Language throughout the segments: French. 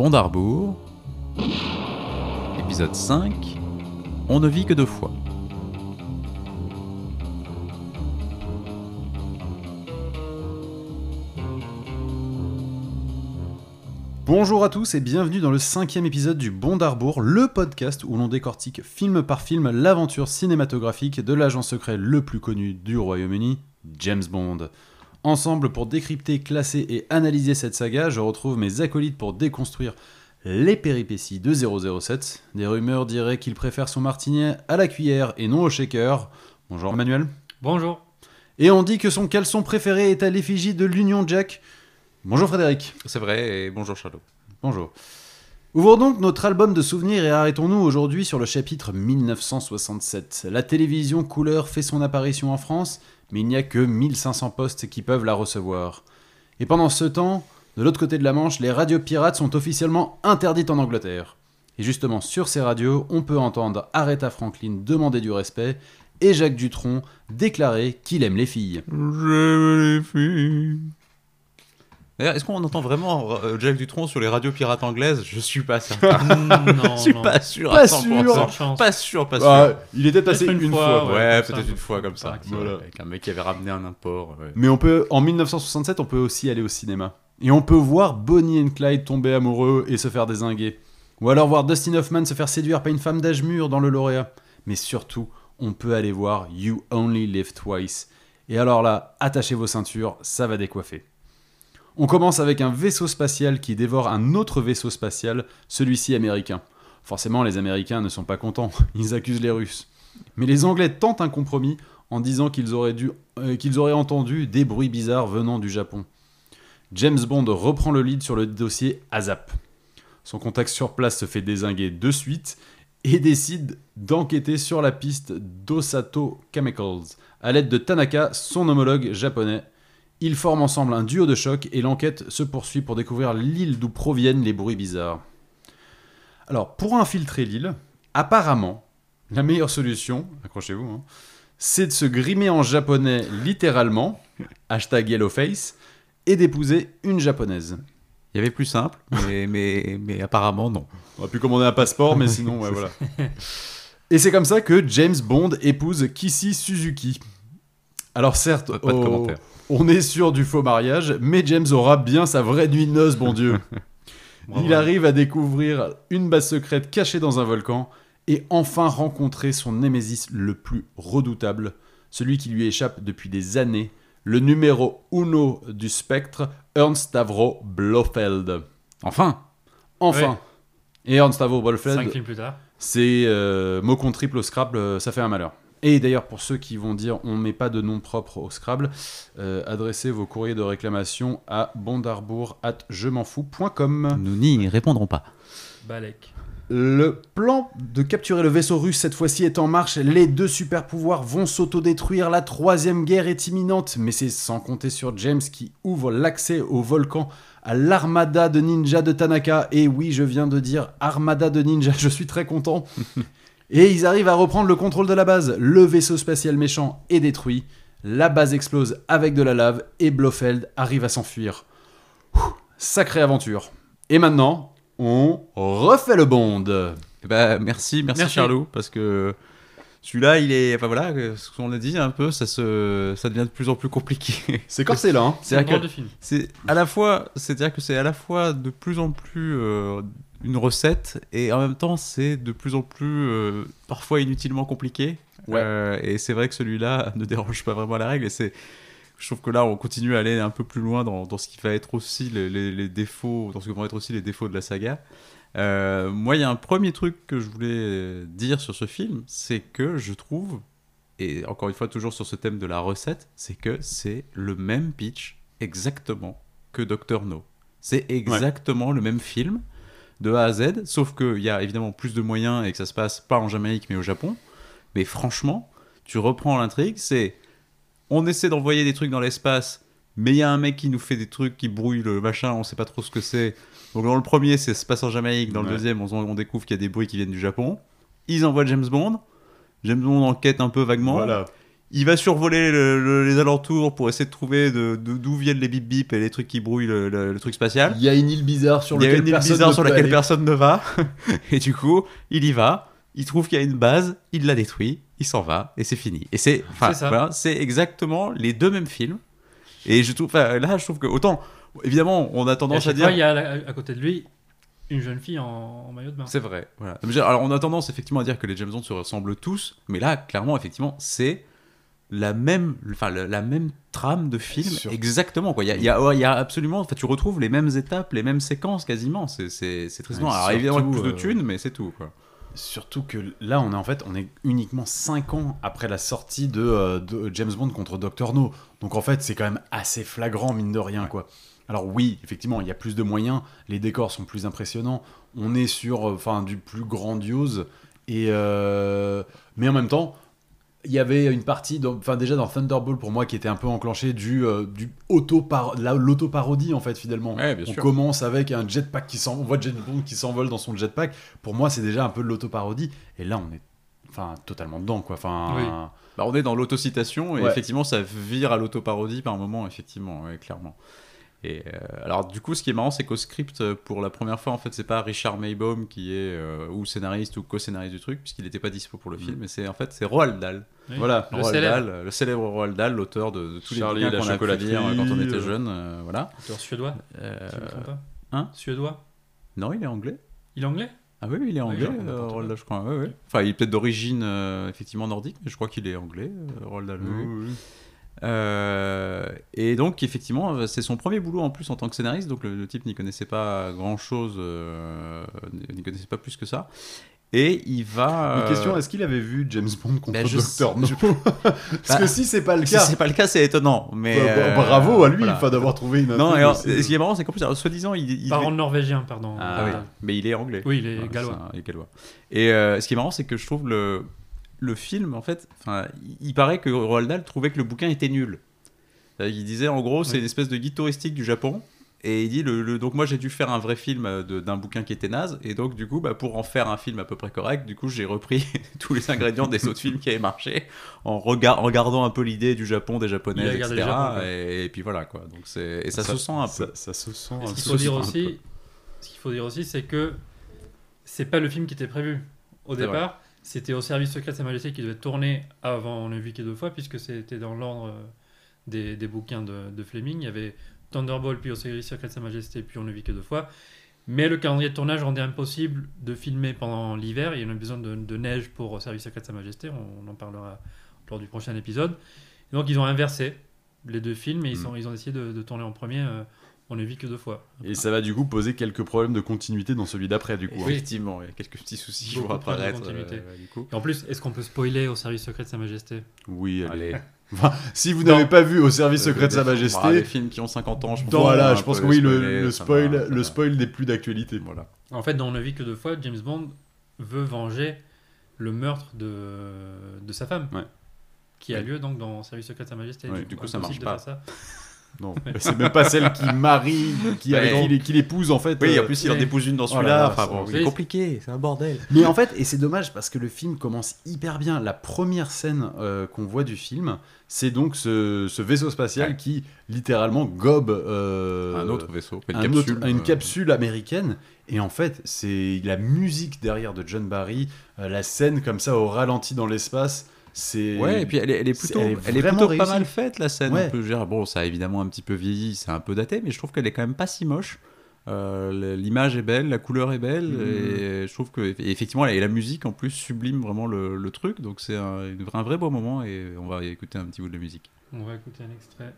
Bond d'Arbour, épisode 5, On ne vit que deux fois. Bonjour à tous et bienvenue dans le cinquième épisode du Bond d'Arbour, le podcast où l'on décortique film par film l'aventure cinématographique de l'agent secret le plus connu du Royaume-Uni, James Bond. Ensemble, pour décrypter, classer et analyser cette saga, je retrouve mes acolytes pour déconstruire les péripéties de 007. Des rumeurs diraient qu'il préfère son martini à la cuillère et non au shaker. Bonjour Emmanuel. Bonjour. Et on dit que son caleçon préféré est à l'effigie de l'Union Jack. Bonjour Frédéric. C'est vrai, et bonjour Charlot. Bonjour. Ouvrons donc notre album de souvenirs et arrêtons-nous aujourd'hui sur le chapitre 1967. La télévision couleur fait son apparition en France, mais il n'y a que 1500 postes qui peuvent la recevoir. Et pendant ce temps, de l'autre côté de la Manche, les radios pirates sont officiellement interdites en Angleterre. Et justement, sur ces radios, on peut entendre Aretha Franklin demander du respect et Jacques Dutronc déclarer qu'il aime les filles. J'aime les filles. D'ailleurs, est-ce qu'on entend vraiment euh, Jacques Dutronc sur les radios pirates anglaises? Je suis pas certain. non, Je suis non. pas sûr. Pas à 100%. sûr. Pas sûr, pas sûr. Il était passé une, une fois. fois, ouais, peut-être un une fois comme ça. Voilà. Avec un mec qui avait ramené un import. ouais. Mais on peut, en 1967, on peut aussi aller au cinéma. Et on peut voir Bonnie and Clyde tomber amoureux et se faire désinguer. Ou alors voir Dustin Hoffman se faire séduire par une femme d'âge mûr dans le lauréat. Mais surtout, on peut aller voir You Only Live Twice. Et alors là, attachez vos ceintures, ça va décoiffer. On commence avec un vaisseau spatial qui dévore un autre vaisseau spatial, celui-ci américain. Forcément, les Américains ne sont pas contents, ils accusent les Russes. Mais les Anglais tentent un compromis en disant qu'ils auraient, dû- euh, qu'ils auraient entendu des bruits bizarres venant du Japon. James Bond reprend le lead sur le dossier ASAP. Son contact sur place se fait désinguer de suite et décide d'enquêter sur la piste d'Osato Chemicals à l'aide de Tanaka, son homologue japonais. Ils forment ensemble un duo de choc et l'enquête se poursuit pour découvrir l'île d'où proviennent les bruits bizarres. Alors, pour infiltrer l'île, apparemment, la meilleure solution, accrochez-vous, hein, c'est de se grimer en japonais littéralement, hashtag yellowface, et d'épouser une japonaise. Il y avait plus simple, mais, mais, mais apparemment non. On aurait pu commander un passeport, mais sinon, ouais, voilà. Et c'est comme ça que James Bond épouse Kissy Suzuki. Alors certes, Pas de oh, commentaire. on est sûr du faux mariage, mais James aura bien sa vraie nuit de noces, bon Dieu. Bravo. Il arrive à découvrir une base secrète cachée dans un volcan et enfin rencontrer son némésis le plus redoutable, celui qui lui échappe depuis des années, le numéro uno du spectre, Ernst Stavro Blofeld. Enfin Enfin. Et Ernst Stavro Blofeld, Cinq films plus tard. c'est euh, mot contre triple au Scrabble, ça fait un malheur. Et d'ailleurs, pour ceux qui vont dire on met pas de nom propre au Scrabble, euh, adressez vos courriers de réclamation à bondarbour.je-m'en-fous.com. Nous n'y répondrons pas. Balek. Le plan de capturer le vaisseau russe cette fois-ci est en marche. Les deux super pouvoirs vont s'autodétruire. La troisième guerre est imminente. Mais c'est sans compter sur James qui ouvre l'accès au volcan à l'armada de ninja de Tanaka. Et oui, je viens de dire armada de ninja. Je suis très content. Et ils arrivent à reprendre le contrôle de la base. Le vaisseau spatial méchant est détruit. La base explose avec de la lave et Blofeld arrive à s'enfuir. Sacrée aventure. Et maintenant, on refait le bond. Eh ben, merci, merci, Merci. Charlot, parce que celui-là, il est. Enfin voilà, ce qu'on a dit un peu, ça, se, ça devient de plus en plus compliqué. C'est corsé là. Hein. C'est un C'est-à-dire drôle que de film. c'est à la fois, c'est-à-dire que c'est à la fois de plus en plus euh, une recette et en même temps c'est de plus en plus euh, parfois inutilement compliqué. Ouais. Euh, et c'est vrai que celui-là ne dérange pas vraiment la règle. Et c'est, je trouve que là on continue à aller un peu plus loin dans, dans ce qui va être aussi les, les- les défauts, dans ce que vont être aussi les défauts de la saga. Euh, moi, il y a un premier truc que je voulais dire sur ce film, c'est que je trouve, et encore une fois toujours sur ce thème de la recette, c'est que c'est le même pitch exactement que Doctor No. C'est exactement le même film de A à Z, sauf qu'il y a évidemment plus de moyens et que ça se passe pas en Jamaïque mais au Japon. Mais franchement, tu reprends l'intrigue, c'est on essaie d'envoyer des trucs dans l'espace, mais il y a un mec qui nous fait des trucs qui brouille le machin, on sait pas trop ce que c'est. Donc dans le premier, c'est se passe en Jamaïque, dans le Ouais. deuxième, on, on découvre qu'il y a des bruits qui viennent du Japon. Ils envoient James Bond. James Bond enquête un peu vaguement. Voilà. Il va survoler le- le- les alentours pour essayer de trouver de- de- d'où viennent les bip bip et les trucs qui brouillent le, le- le truc spatial. Il y a une île bizarre sur Il y a laquelle une île personne bizarre ne sur peut laquelle aller. personne ne va. et du coup, il y va. Il trouve qu'il y a une base. Il la détruit. Il s'en va. Et c'est fini. Et c'est voilà, exactement les deux mêmes films. Et je trouve, enfin, là, je trouve que autant, évidemment, on a Et à tendance à dire. fois, il y a à, à côté de lui une jeune fille en, en maillot de bain. C'est vrai. Voilà. Alors, on a tendance effectivement à dire que les James Bond se ressemblent tous, mais là, clairement, effectivement, c'est la même, enfin, la, la même trame de film, Sur- exactement. Quoi. Il y a, il y a- ouais, il y a absolument, enfin, tu retrouves les mêmes étapes, les mêmes séquences quasiment. C'est, tristement. Ouais, Alors évidemment, plus de euh, thunes, mais c'est tout. Quoi. Surtout que là, on est en fait, on est uniquement 5 ans après la sortie de, euh, de James Bond contre Dr. No. Donc en fait, c'est quand même assez flagrant, mine de rien, quoi. Alors oui, effectivement, il y a plus de moyens, les décors sont plus impressionnants, on est sur euh, enfin du plus grandiose, et euh, mais en même temps, il y avait une partie, dans- enfin déjà dans Thunderball pour moi qui était un peu enclenché du, euh, du auto l'auto-parodie en fait finalement. Ouais, bien on sûr. commence avec un jetpack qui s'en, on voit James Bond qui s'envole dans son jetpack. Pour moi, c'est déjà un peu de l'auto-parodie, et là on est enfin totalement dedans quoi. Enfin, Oui. Bah, on est dans l'autocitation et Ouais. effectivement, ça vire à l'autoparodie par moment, effectivement, ouais, clairement. Et euh, alors, du coup, ce qui est marrant, c'est qu'au script, euh, pour la première fois, en fait, c'est pas Richard Maybaum qui est euh, ou scénariste ou co-scénariste du truc, puisqu'il n'était pas dispo pour le film, mais c'est en fait c'est Roald Dahl. Oui. Voilà. Le Roald célèbre. Dahl, le célèbre Roald Dahl, l'auteur de, de tous Charlie les bouquins qu'on a pu lire quand on était jeune, euh, voilà. Auteur suédois, Euh, me pas. hein? Suédois non, il est anglais. Il est anglais? Ah oui, oui, il est anglais, genre, euh. Roald Dahl, je crois. ouais, ouais. Enfin, il est peut-être d'origine euh, effectivement nordique, mais je crois qu'il est anglais, euh, Roald Dahl. oui, oui. Euh, et donc, effectivement, euh, c'est son premier boulot en plus en tant que scénariste. Donc, le, le type n'y connaissait pas grand chose, n'y connaissait pas plus que ça. Et il va. Une question euh, est-ce qu'il avait vu James Bond contre Ben, sais- No Parce Bah, que si c'est pas le Si cas, c'est pas le cas, c'est étonnant. Mais bah, bah, euh, bravo à lui voilà. enfin, d'avoir trouvé une. Non, et alors, ce qui est marrant, c'est qu'en plus, soi-disant, il, il Parent norvégien, pardon. Ah oui, mais il est anglais. Oui, il est gallois. un- il est gallois. Et euh, ce qui est marrant, c'est que je trouve le, le film, en fait, enfin, il- il paraît que Roald Dahl trouvait que le bouquin était nul. C'est-à-dire qu'il disait, en gros, c'est Oui. une espèce de guide touristique du Japon. Et il dit, le, le- donc moi j'ai dû faire un vrai film euh, de- d'un bouquin qui était naze, et donc du coup, bah, pour en faire un film à peu près correct, du coup j'ai repris tous les ingrédients des autres films qui avaient marché, en, regard, en regardant un peu l'idée du Japon, des Il japonais, etc. le Japon, quoi. et, et puis voilà quoi. Donc c'est et ça, se sent un ça, peu. ça se sent un Ce qu'il peu. faut dire aussi, ce qu'il faut dire aussi, c'est que c'est pas le film qui était prévu au départ. C'était au service secret de Sa Majesté qui devait tourner avant On vit que deux fois, puisque c'était dans l'ordre euh, des, des bouquins de, de Fleming. Il y avait Thunderball, puis au service secret de Sa Majesté, puis On ne vit que deux fois. Mais le calendrier de tournage rendait impossible de filmer pendant l'hiver. Il y en a besoin de, de neige pour au service secret de Sa Majesté. On, on en parlera lors du prochain épisode. Et donc ils ont inversé les deux films et ils, Mm. ils ont de, de tourner en premier. euh, on ne vit que deux fois. Et ça va du coup poser quelques problèmes de continuité dans celui d'après du coup. hein. Effectivement, il y a quelques petits soucis qui vont apparaître. continuité. euh, du coup. Et en plus, est-ce qu'on peut spoiler au service secret de Sa Majesté? Oui, allez. Allez. Enfin, si vous n'avez pas vu au service secret de Sa Majesté, bah, des films qui ont 50 ans, je pense. voilà, un je pense peu que oui, le, ça spoil, va, ça le spoil n'est plus d'actualité. Voilà. En fait, dans On ne vit que deux fois, James Bond veut venger le meurtre de, de sa femme. Ouais. Qui a lieu donc dans Service secret de Sa Majesté. Ouais, du coup, ça impossible marche faire ça. Non, c'est même pas celle qui marie, qui, Ouais. qui, qui l'épouse en fait. Oui, euh, en plus, il en épouse une dans Oh là celui-là. bon, oui. c'est compliqué, c'est un bordel. Mais en fait, et c'est dommage parce que le film commence hyper bien. La première scène euh, qu'on voit du film, c'est donc ce, ce vaisseau spatial Ouais. qui littéralement gobe euh, un autre vaisseau, une un capsule. autre- une euh, capsule américaine. Et en fait, c'est la musique derrière de John Barry, euh, la scène comme ça au ralenti dans l'espace. C'est Ouais, et puis elle est, elle est c'est- plutôt, elle est elle est vraiment plutôt pas mal faite la scène. Ouais. On peut dire, bon, ça a évidemment un petit peu vieilli, c'est un peu daté, mais je trouve qu'elle est quand même pas si moche. Euh, L'image est belle, la couleur est belle, Mhm. et je trouve que et effectivement, et la musique en plus sublime vraiment le, le truc, donc c'est un, un vrai beau moment et on va écouter un petit bout de musique. On va écouter un extrait.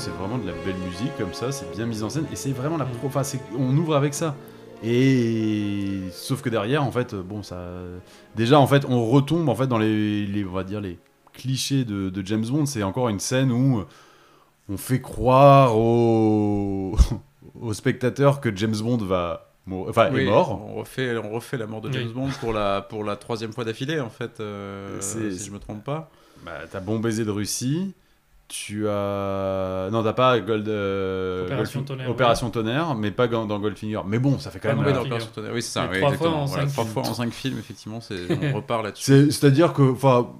C'est vraiment de la belle musique comme ça, c'est bien mis en scène et c'est vraiment la pro. Enfin, c'est- on ouvre avec ça. Et sauf que derrière, en fait, bon, ça. Déjà, en fait, on retombe en fait dans les, les- on va dire les clichés de, de James Bond. C'est encore une scène où on fait croire aux, aux spectateurs que James Bond va enfin, Oui, est mort. On refait, on refait la mort de James Oui. Bond pour la, pour la troisième fois d'affilée, en fait, euh, si je me trompe pas. Bah, t'as Bon baiser de Russie. Tu as. Non, t'as pas Gold. euh, Opération Goldfin- Tonnerre, Opération Tonnerre, mais pas dans Goldfinger. Mais bon, ça fait quand Pas même. dans la- dans Figure. Opération Tonnerre. Oui, c'est ça. Oui, trois fois en Voilà, cinq trois films. fois en cinq films, effectivement, c'est- on repart là-dessus. C'est- C'est-à-dire que, enfin,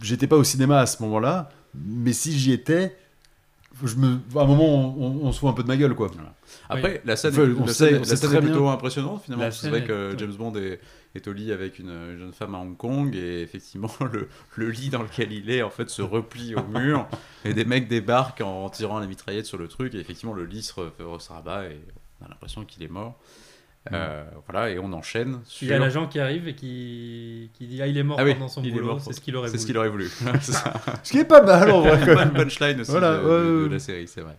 j'étais pas au cinéma à ce moment-là, mais si j'y étais, je me, à un moment, on, on- on se fout un peu de ma gueule, quoi. Après, la scène, Enfin, on la sait- scène- on la sait scène très est plutôt bien. impressionnante finalement. C'est vrai que James Bond est, est au lit avec une, une jeune femme à Hong Kong et effectivement le, le lit dans lequel il est en fait se replie au mur et des mecs débarquent en, tirant la mitraillette sur le truc et effectivement le lit se, re- se rabat et on a l'impression qu'il est mort. Euh, Voilà et on enchaîne sur. Il y a l'agent qui arrive et qui, qui dit Ah, il est mort Ah oui, pendant son boulot, c'est ce qu'il aurait C'est voulu. ce qu'il aurait voulu. C'est ça. Ce qui est pas mal, en vrai. Bonne même. punchline aussi Voilà, de, la série, c'est vrai.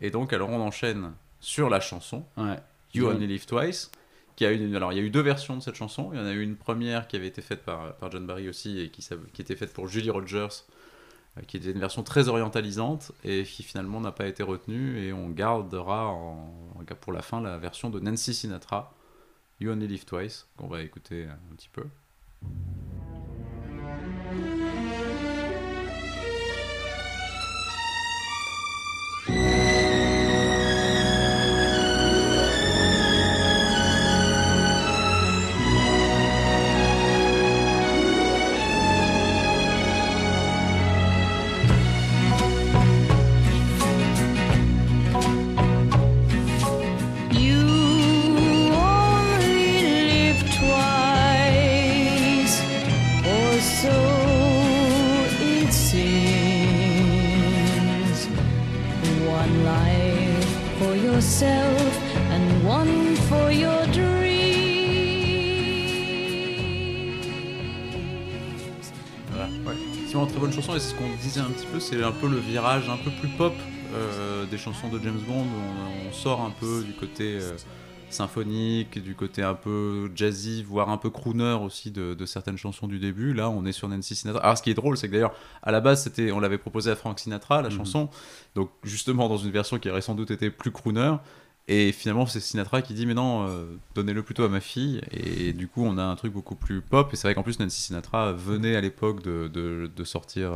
Et donc alors on enchaîne sur la chanson. Ouais. You. Only Live Twice. Qui a une, alors il y a eu deux versions de cette chanson. Il y en a eu une première qui avait été faite par, par John Barry aussi et qui, qui était faite pour Julie Rogers, euh, qui était une version très orientalisante et qui finalement n'a pas été retenue. Et on gardera pour la fin la version de Nancy Sinatra, You Only Live Twice, qu'on va écouter un petit peu. Peu, le virage un peu plus pop euh, des chansons de James Bond. On, on sort un peu du côté euh, symphonique, du côté un peu jazzy, voire un peu crooner aussi de, de certaines chansons du début. Là, on est sur Nancy Sinatra. Alors, ce qui est drôle, c'est que d'ailleurs, à la base, c'était, on l'avait proposé à Frank Sinatra, la Mhm. chanson, donc justement dans une version qui aurait sans doute été plus crooner. Et finalement, c'est Sinatra qui dit Mais non, euh, donnez-le plutôt à ma fille. Et du coup, on a un truc beaucoup plus pop. Et c'est vrai qu'en plus, Nancy Sinatra venait à l'époque de, de, de sortir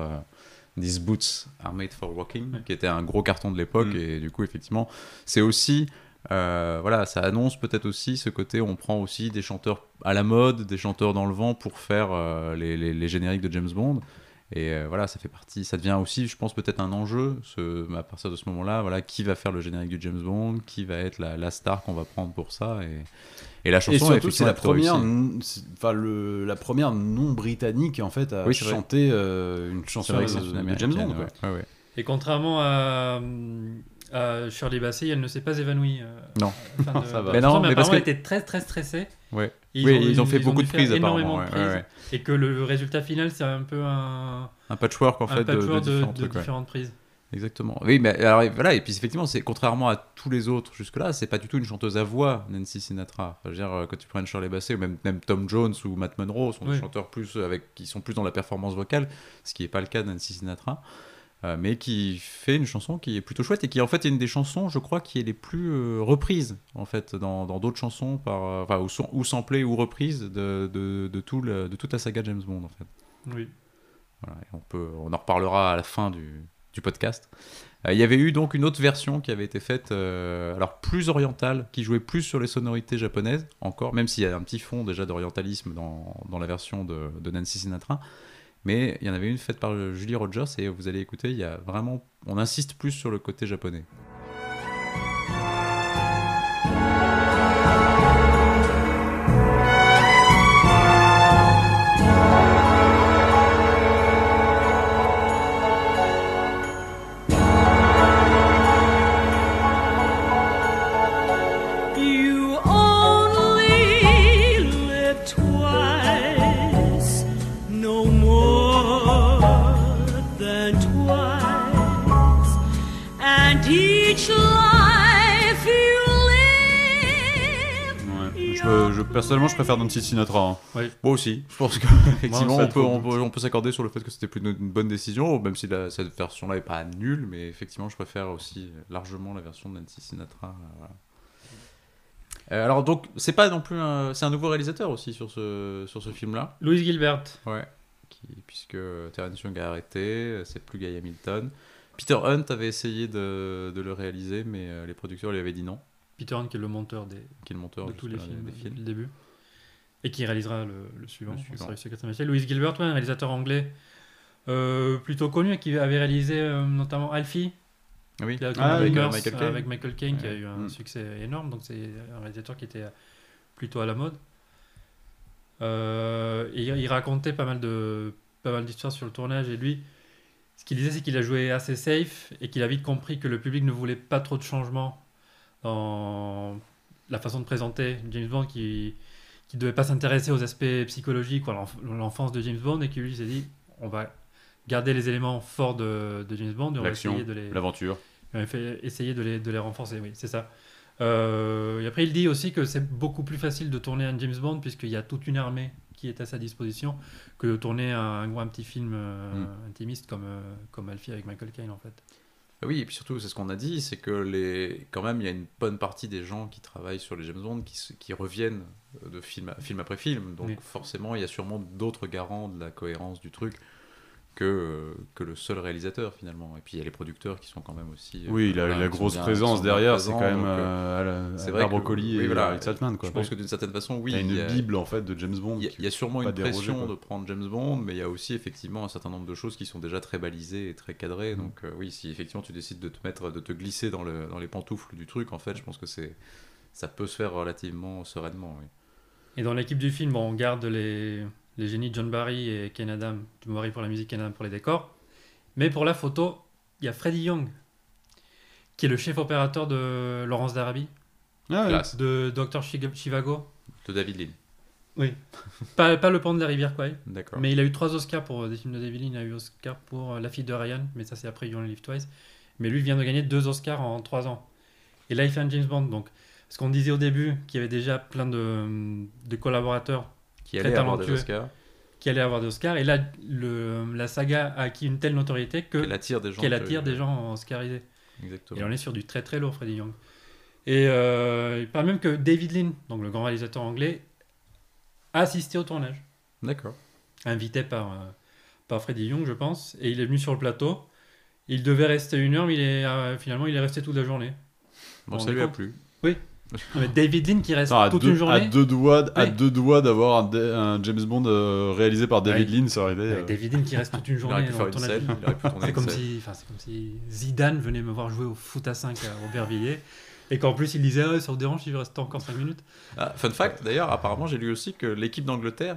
These Boots Are Made for Walking, qui était un gros carton de l'époque. Mm. Et du coup, effectivement, c'est aussi. euh, voilà, ça annonce peut-être aussi ce côté on prend aussi des chanteurs à la mode, des chanteurs dans le vent pour faire euh, les, les- les génériques de James Bond. Et euh, voilà, ça fait partie, ça devient aussi, je pense, peut-être un enjeu ce, à partir de ce moment-là. Voilà, qui va faire le générique du James Bond, qui va être la, la star qu'on va prendre pour ça. Et, et la chanson, Et surtout, c'est la première, enfin le, la première non britannique en fait à Oui, chanter euh, une chanson vrai de, de. James Bond. ouais. Ouais, ouais. Et contrairement à, à Shirley Bassey, elle ne s'est pas évanouie. euh, Non. fin de- Ça va. de Mais non, chanson, mais parce apparemment, que- elle était très très stressée. Ouais. Et oui, ils ont fait dû beaucoup de faire prises énormément apparemment. de ouais, prises. ouais, ouais. Et que le résultat final, c'est un peu un, Un patchwork en un fait de, de patchwork de, différents de trucs. ouais. différentes prises. Exactement. Oui, mais alors voilà, et puis effectivement, c'est contrairement à tous les autres jusque-là, c'est pas du tout une chanteuse à voix, Nancy Sinatra. Enfin, je veux dire, euh, quand tu prends une Shirley Bassey ou même, même Tom Jones ou Matt Monroe, sont des chanteurs plus avec, qui sont plus dans la performance vocale, ce qui n'est pas le cas de Nancy Sinatra. euh, mais qui fait une chanson qui est plutôt chouette et qui en fait est une des chansons, je crois, qui est les plus euh, reprises en fait dans dans d'autres chansons, par, euh, enfin, ou, son- ou samplées ou reprises de, de, de, tout le- de toute la saga James Bond en fait. Oui. Voilà, et on, peut, on en reparlera à la fin du, du podcast. Euh, il y avait eu donc une autre version qui avait été faite, euh, alors plus orientale, qui jouait plus sur les sonorités japonaises, encore, même s'il y a un petit fond déjà d'orientalisme dans, dans la version de, de Nancy Sinatra. Mais il y en avait une faite par Julie Rogers, et vous allez écouter, il y a vraiment, on insiste plus sur le côté japonais. Personnellement, je préfère Nancy Sinatra. hein. Moi aussi, je pense que effectivement, on peut, trouve- on peut, on peut s'accorder sur le fait que c'était plutôt une bonne décision, même si la- cette version-là est pas nulle, mais effectivement, je préfère aussi largement la version de Nancy Sinatra. euh, voilà. Euh, alors donc, c'est pas non plus un, c'est un nouveau réalisateur aussi sur ce sur ce film-là, Louis Gilbert. ouais, qui, puisque Terence Young a arrêté, c'est plus Guy Hamilton. Peter Hunt avait essayé de, de le réaliser, mais euh, les producteurs lui avaient dit non, Peter Hunt qui est le monteur des, qui est le monteur de tous les films, des depuis le début. Et qui réalisera le, le suivant. Le. Louis Gilbert, ouais, un réalisateur anglais euh, plutôt connu, qui avait réalisé euh, notamment Alfie, Ah oui, qui a Ah, avec, avec euh, Murs, Michael Caine. avec Michael Caine, qui a eu un Mm. succès énorme. Donc c'est un réalisateur qui était plutôt à la mode. Euh, et il racontait pas mal de pas mal d'histoires sur le tournage. Et lui, ce qu'il disait, c'est qu'il a joué assez safe et qu'il a vite compris que le public ne voulait pas trop de changements dans la façon de présenter James Bond, qui qui devait pas s'intéresser aux aspects psychologiques ou à l'enf- l'enfance de James Bond, et qui lui s'est dit, on va garder les éléments forts de, de James Bond et on va essayer de les l'aventure. essayer de les, de les renforcer, oui, c'est ça. Euh, et après, il dit aussi que c'est beaucoup plus facile de tourner un James Bond puisqu'il y a toute une armée qui est à sa disposition que de tourner un, un petit film euh, Mm. intimiste comme, euh, comme Alfie avec Michael Caine en fait. Ah Oui, et puis surtout, c'est ce qu'on a dit, c'est que les... quand même, il y a une bonne partie des gens qui travaillent sur les James Bond qui, reviennent de film, à- film après film. Donc Oui. forcément, il y a sûrement d'autres garants de la cohérence du truc que, euh, que le seul réalisateur finalement. Et puis il y a les producteurs qui sont quand même aussi... euh, Oui, il a voilà, la grosse présence derrière, c'est quand même donc, euh, euh, à la- c'est à vrai Collie oui, et voilà. Harry Saltman, quoi. Je pense que d'une certaine façon, oui, Il y a une y a- bible en fait de James Bond. Il y, y a sûrement une déroger, pression quoi. de prendre James Bond, mais il y a aussi effectivement un certain nombre de choses qui sont déjà très balisées et très cadrées. Mm. Donc euh, oui, si effectivement tu décides de te mettre, de te glisser dans, le, dans les pantoufles du truc, en fait, je pense que c'est ça peut se faire relativement sereinement. Oui. Et dans l'équipe du film, bon, on garde les, les génies John Barry et Ken Adam, John Barry pour la musique, Ken Adam pour les décors. Mais pour la photo, il y a Freddie Young, qui est le chef opérateur de Laurence d'Arabie, Ah. Classe. de Dr. Chivago. De David Lean. Pas, pas le pont de la rivière Kwai. D'accord. Mais il a eu trois Oscars pour euh, des films de David Lean. Il a eu Oscar pour euh, La fille de Ryan, mais ça c'est après You Only Live Twice. Mais lui il vient de gagner deux Oscars en trois ans. Et là il fait un James Bond. Donc, ce qu'on disait au début, qu'il y avait déjà plein de, de collaborateurs Qui allait avoir des. Oscars, qui allaient avoir des Oscars. Et là, le, la saga a acquis une telle notoriété que qu'elle attire des gens. que- attire des gens oscarisés. Exactement. Et on est sur du très très lourd, Freddie Young. Et euh, il paraît même que David Lean, donc le grand réalisateur anglais, a assisté au tournage. D'accord. invité par, euh, par Freddie Young, je pense, et il est venu sur le plateau. Il devait rester une heure, mais il est, euh, finalement, il est resté toute la journée. Bon, ça lui a plu. Non, mais David Lean qui reste toute deux, une journée. à deux doigts, à deux doigts d'avoir un, James Bond euh, réalisé par David Ouais. Lean, ça aurait été. Euh, David Lean qui reste toute une Il journée. Il C'est comme, si, enfin, c'est comme si Zidane venait me voir jouer au foot à 5 à Aubervilliers et qu'en plus il disait ah, ça vous dérange je reste encore 5 minutes Ah, fun fact, d'ailleurs, apparemment, j'ai lu aussi que l'équipe d'Angleterre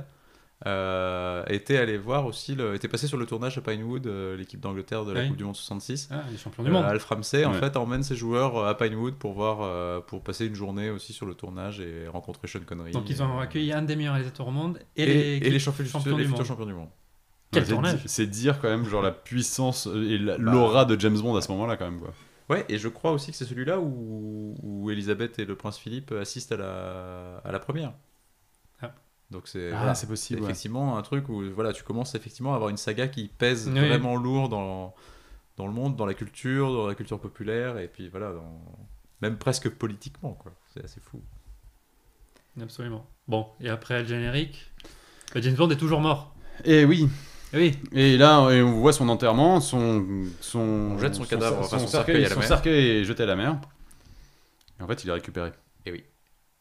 euh, était allée voir aussi, le, était passée sur le tournage à Pinewood, euh, l'équipe d'Angleterre de la Oui. Coupe du Monde 66. ah, les champions du Euh, monde Alf Ramsey, en fait, emmène ses joueurs à Pinewood pour voir, euh, pour passer une journée aussi sur le tournage et rencontrer Sean Connery. donc ils ont Euh, accueilli un des meilleurs réalisateurs au monde et, et, les, et les champions, champions les du futurs monde. champions du monde. Quel c'est tournage C'est dire quand même genre la puissance et Bah. l'aura de James Bond à ce moment-là quand même quoi. Ouais, et je crois aussi que c'est celui-là où, où Elisabeth et le prince Philippe assistent à la, à la première. Donc c'est Ah, voilà, ouais. effectivement un truc où voilà, tu commences effectivement à avoir une saga qui pèse Oui. vraiment lourd dans, dans le monde, dans la culture, dans la culture populaire, et puis voilà, dans, même presque politiquement, quoi. C'est assez fou. Absolument. Bon, et après le générique, bah, James Bond est toujours mort. Et oui. Eh oui, Et là, et on voit son enterrement, son, son, On jette son cadavre, enfin, son cercueil à la son mer. cercueil est jeté à la mer. Et en fait, il est récupéré.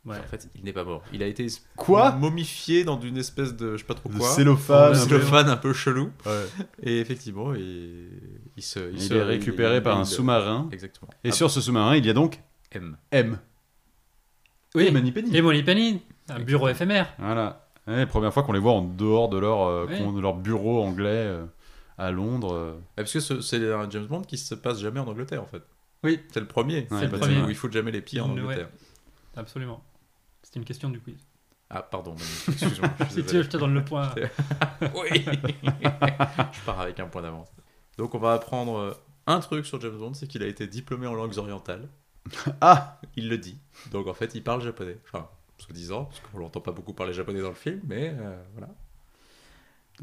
Ouais. En fait, il n'est pas mort. Il a été Quoi momifié dans une espèce de je sais pas trop quoi. cellophane. Un peu. cellophane un peu chelou. Ouais. Et effectivement, il, il se, Il, se- est récupéré il- par un il- sous-marin. Exactement. Et Ah, sur ce sous-marin, il y a donc M. M. oui. Et Manipeni. Et un bureau éphémère. Voilà. Ouais, première fois qu'on les voit en dehors de leur, euh, Oui. de leur bureau anglais euh, à Londres. euh. Ah, Parce que ce- c'est un James Bond qui se passe jamais en Angleterre en fait. Oui. C'est le premier. Ouais, c'est le premier où il faut jamais les pieds en Ouais. Angleterre. Absolument. C'était une question du quiz. Ah pardon, excuse-moi. Si tu veux, je te donne le point. Oui. je pars avec un point d'avance. Donc on va apprendre euh, un truc sur James Bond, c'est qu'il a été diplômé en langues orientales. Ah Il le dit. Donc en fait, il parle japonais. Enfin, soi-disant, parce qu'on l'entend pas beaucoup parler japonais dans le film, mais euh, voilà.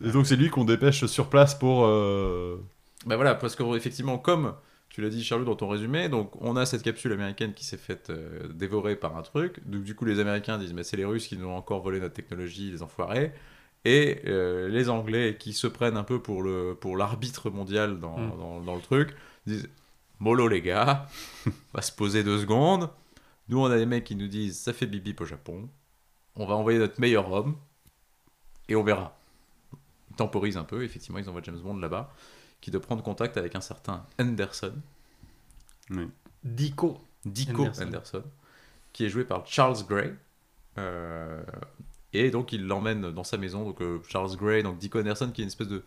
Et donc c'est lui qu'on dépêche sur place pour. euh, Bah voilà, parce qu'effectivement, comme tu l'as dit, Charlot, dans ton résumé, donc on a cette capsule américaine qui s'est faite euh, dévorer par un truc. Donc du coup, les Américains disent, mais c'est les Russes qui nous ont encore volé notre technologie, les enfoirés. Et euh, les Anglais qui se prennent un peu pour le pour l'arbitre mondial dans, Mm. dans, dans le truc disent, mollo les gars, on va se poser deux secondes. Nous, on a des mecs qui nous disent, ça fait bip bip au Japon. On va envoyer notre meilleur homme et on verra. Ils temporisent un peu, effectivement, ils envoient James Bond là-bas qui doit prendre contact avec un certain Anderson, Dico. Dico Anderson. Anderson, qui est joué par Charles Gray. Euh, et donc il l'emmène dans sa maison. Donc euh, Charles Gray, donc Dico Anderson, qui est une espèce de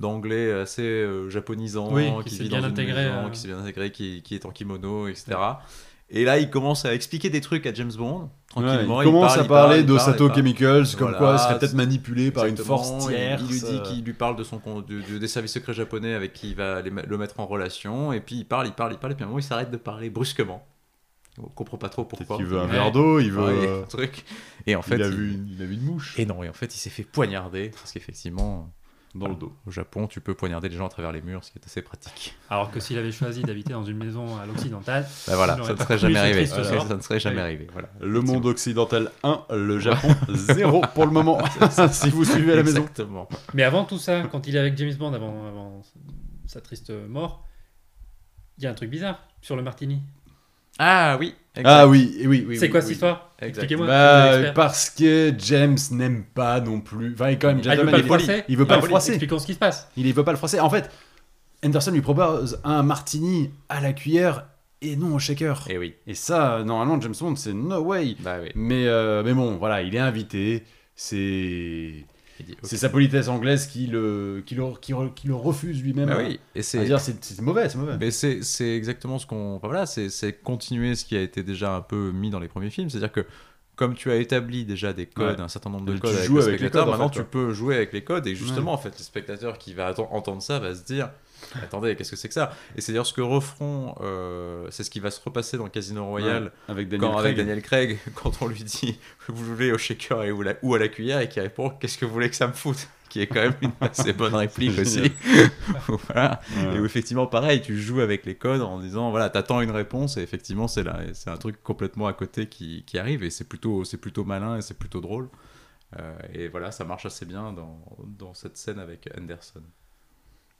d'anglais assez euh, japonisant, Oui, qui qui, s'est vit bien dans une intégré, maison, euh. qui s'est bien intégré, qui, qui est en kimono, etc. Et là, il commence à expliquer des trucs à James Bond, ouais, il commence parle, à il parle, parler il parle, il parle. Chemicals, comme Voilà, quoi il serait peut-être manipulé par une force il- tierce. Il, lui dit qu'il lui parle de son de- de- des services secrets japonais avec qui il va les le mettre en relation. Et puis il parle, il parle, il parle. Et puis à un moment, il s'arrête de parler brusquement. On comprend pas trop pourquoi. qu'il veut un verre d'eau, il veut. Ouais, euh, un truc. Et en fait, il, a il- vu une, il a vu une mouche Et non, et en fait, il s'est fait poignarder. Parce qu'effectivement, dans le dos. au Japon, tu peux poignarder les gens à travers les murs, ce qui est assez pratique. Alors que s'il avait choisi d'habiter dans une maison à l'occidentale, Bah voilà, Il ça ne serait jamais arrivé. triste Ça, ne serait jamais Oui. arrivé. Voilà. Le monde occidental 1, le Japon 0 pour le moment. si vous suivez à la maison. Exactement. Mais avant tout ça, quand il est avec James Bond, avant, avant sa triste mort, il y a un truc bizarre sur le martini. Ah oui. Ah oui, oui, oui. c'est oui, quoi oui. cette histoire. Expliquez-moi. Bah, parce que James n'aime pas non plus. Enfin, il est quand même Ah, il veut pas il le froisser il veut pas le froisser. Expliquons ce qui se passe. Il ne veut pas le froisser. En fait, Anderson lui propose un martini à la cuillère et non au shaker. Et oui. Et ça, normalement, James Bond, c'est no way. Bah oui. Mais, euh, mais bon, voilà, il est invité. C'est C'est sa politesse anglaise qui le, qui le, qui re- qui le refuse lui-même. Bah oui. Et c'est. dire, c'est mauvais, c'est mauvais. Mais c'est exactement ce qu'on. enfin, voilà, c'est continuer ce qui a été déjà un peu mis dans les premiers films. C'est-à-dire que, comme tu as établi déjà des codes, Ouais. un certain nombre de Tu codes avec avec les codes, en maintenant fait, tu peux jouer avec les codes. Et justement, en fait, le spectateur qui va entendre ça va se dire Attendez, qu'est-ce que c'est que ça? Et c'est d'ailleurs ce que referont. euh, c'est ce qui va se repasser dans Casino Royale. Ouais, avec Daniel Quand, Craig. avec Daniel Craig, quand on lui dit vous voulez au shaker et ou, à la cuillère, et qui répond qu'est-ce que vous voulez que ça me foute? Qui est quand même une assez bonne réplique aussi. voilà. Ouais. Et où effectivement, pareil, tu joues avec les codes en disant voilà, t'attends une réponse et effectivement, c'est là, c'est un truc complètement à côté qui, qui arrive et c'est plutôt, c'est plutôt malin et c'est plutôt drôle. Euh, et voilà, ça marche assez bien dans, dans cette scène avec Anderson.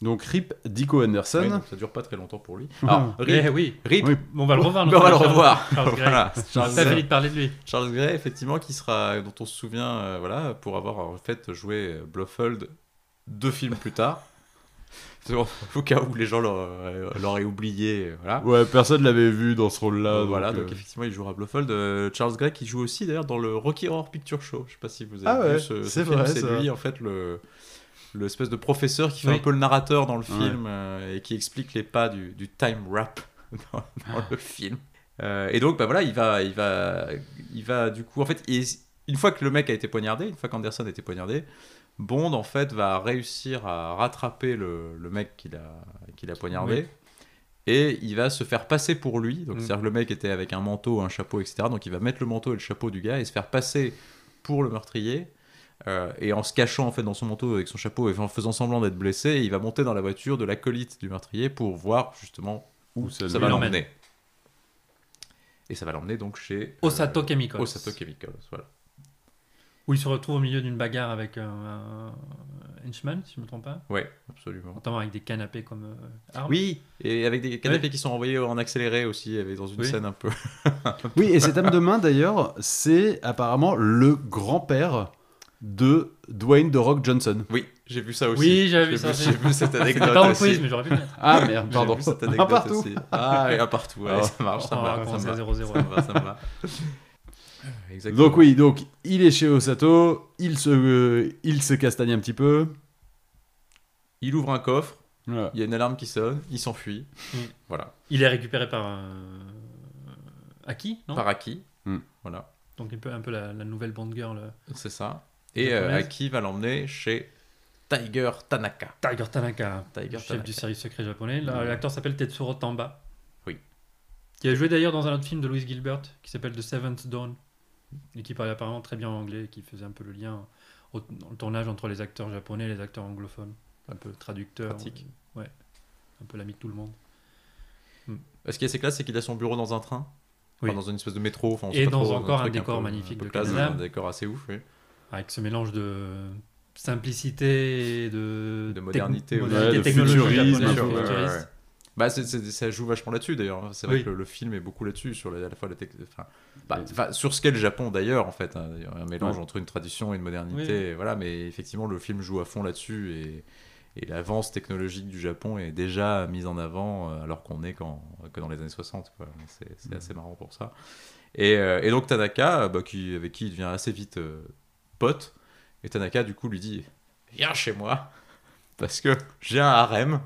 Donc Rip Dico Anderson. Oui, ça dure pas très longtemps pour lui. Ah. Alors, Eh Rip, oui, Rip, Oui. on va le revoir. On va le revoir. Charles Gray. Voilà, Charles Gray. fini de parler de lui. Charles Gray, effectivement, qui sera, dont on se souvient, euh, voilà, pour avoir en fait joué Blofeld deux films plus tard. Au cas où les gens l'auraient oublié, voilà. Ouais, personne l'avait vu dans ce rôle-là. Euh, donc, voilà, euh, donc effectivement, il jouera Blofeld. Euh, Charles Gray qui joue aussi d'ailleurs dans le Rocky Horror Picture Show. Je sais pas si vous avez Ah ouais, vu ce, ce c'est film. vrai, C'est lui en fait le l'espèce de professeur qui fait Oui. un peu le narrateur dans le Ouais. film euh, et qui explique les pas du, du time rap dans, dans le film. Euh, et donc bah voilà, il va il va il va du coup en fait il- une fois que le mec a été poignardé, une fois qu'Anderson a été poignardé, Bond en fait va réussir à rattraper le, le mec qu'il a qu'il a poignardé. Oui. Et il va se faire passer pour lui. Donc, Mm. c'est-à-dire que le mec était avec un manteau, un chapeau, etc. Donc, il va mettre le manteau et le chapeau du gars et se faire passer pour le meurtrier. Euh, et en se cachant en fait dans son manteau avec son chapeau et en faisant semblant d'être blessé, il va monter dans la voiture de l'acolyte du meurtrier pour voir justement où Où ça va l'emmener. Et ça va l'emmener donc chez Osato euh, Chemicals. Osato Chemicals, voilà. Où il se retrouve au milieu d'une bagarre avec un, un henchman, si je ne me trompe pas. Ouais, absolument. Notamment avec des canapés comme euh. Oui, et avec des canapés qui sont envoyés en accéléré aussi, il y avait dans une Oui. scène un peu. Oui, et cet homme de main, d'ailleurs, c'est apparemment le grand-père de Dwayne The Rock Johnson. Oui, j'ai vu ça aussi. Oui, j'avais vu ça. J'ai vu cette anecdote pas aussi. quiz, mais j'aurais pu le mettre. Ah merde, J'ai pardon. vu cette Un anecdote partout. aussi. Ah, et un partout, allez, Ah. ça marche, ça me va va, ça va. 0-0. Ça va, ça me va. Exactement. Donc oui, donc il est chez Osato, il se, euh, il se castagne un petit peu. Il ouvre un coffre, Voilà. il y a une alarme qui sonne, il s'enfuit. Mm. Voilà. Il est récupéré par un. Aki, non? Par Aki. Mm. Voilà, Donc un peu, un peu la, la nouvelle Bond Girl. euh. c'est ça. Et euh, Japonaise. Aki va l'emmener chez Tiger Tanaka. Tiger Tanaka, Tiger chef Tanaka. du service secret japonais. Ouais. L'acteur s'appelle Tetsuro Tamba. Oui. Qui a joué d'ailleurs dans un autre film de Louis Gilbert qui s'appelle The Seventh Dawn. Et qui parlait apparemment très bien anglais et qui faisait un peu le lien au, le tournage entre les acteurs japonais et les acteurs anglophones. Un peu traducteur. Pratique. euh, ouais. Un peu l'ami de tout le monde. Ce qui est assez classe, c'est qu'il a son bureau dans un train. Oui. Enfin, dans une espèce de métro. Enfin, on Et sait pas dans trop, encore un truc décor peu- magnifique peu de classe. Un décor assez ouf, oui. Avec ce mélange de simplicité et de, De modernité, modernité de technologique de ouais, ouais. Bah, c'est- c'est- ça joue vachement là-dessus d'ailleurs. C'est vrai Oui. que le, le film est beaucoup là-dessus, sur la- à la fois la enfin, bah, enfin, sur ce qu'est le Japon d'ailleurs, en fait. hein. Il y a un mélange Ouais. entre une tradition et une modernité. Oui. et voilà, mais effectivement, le film joue à fond là-dessus et, et l'avance technologique du Japon est déjà mise en avant euh, alors qu'on est qu'en- que dans les années 60. quoi. C'est Mm. assez marrant pour ça. Et, euh, et donc Tanaka, euh, bah, qui, avec qui il devient assez vite euh, pote, et Tanaka du coup lui dit Viens chez moi, parce que j'ai un harem.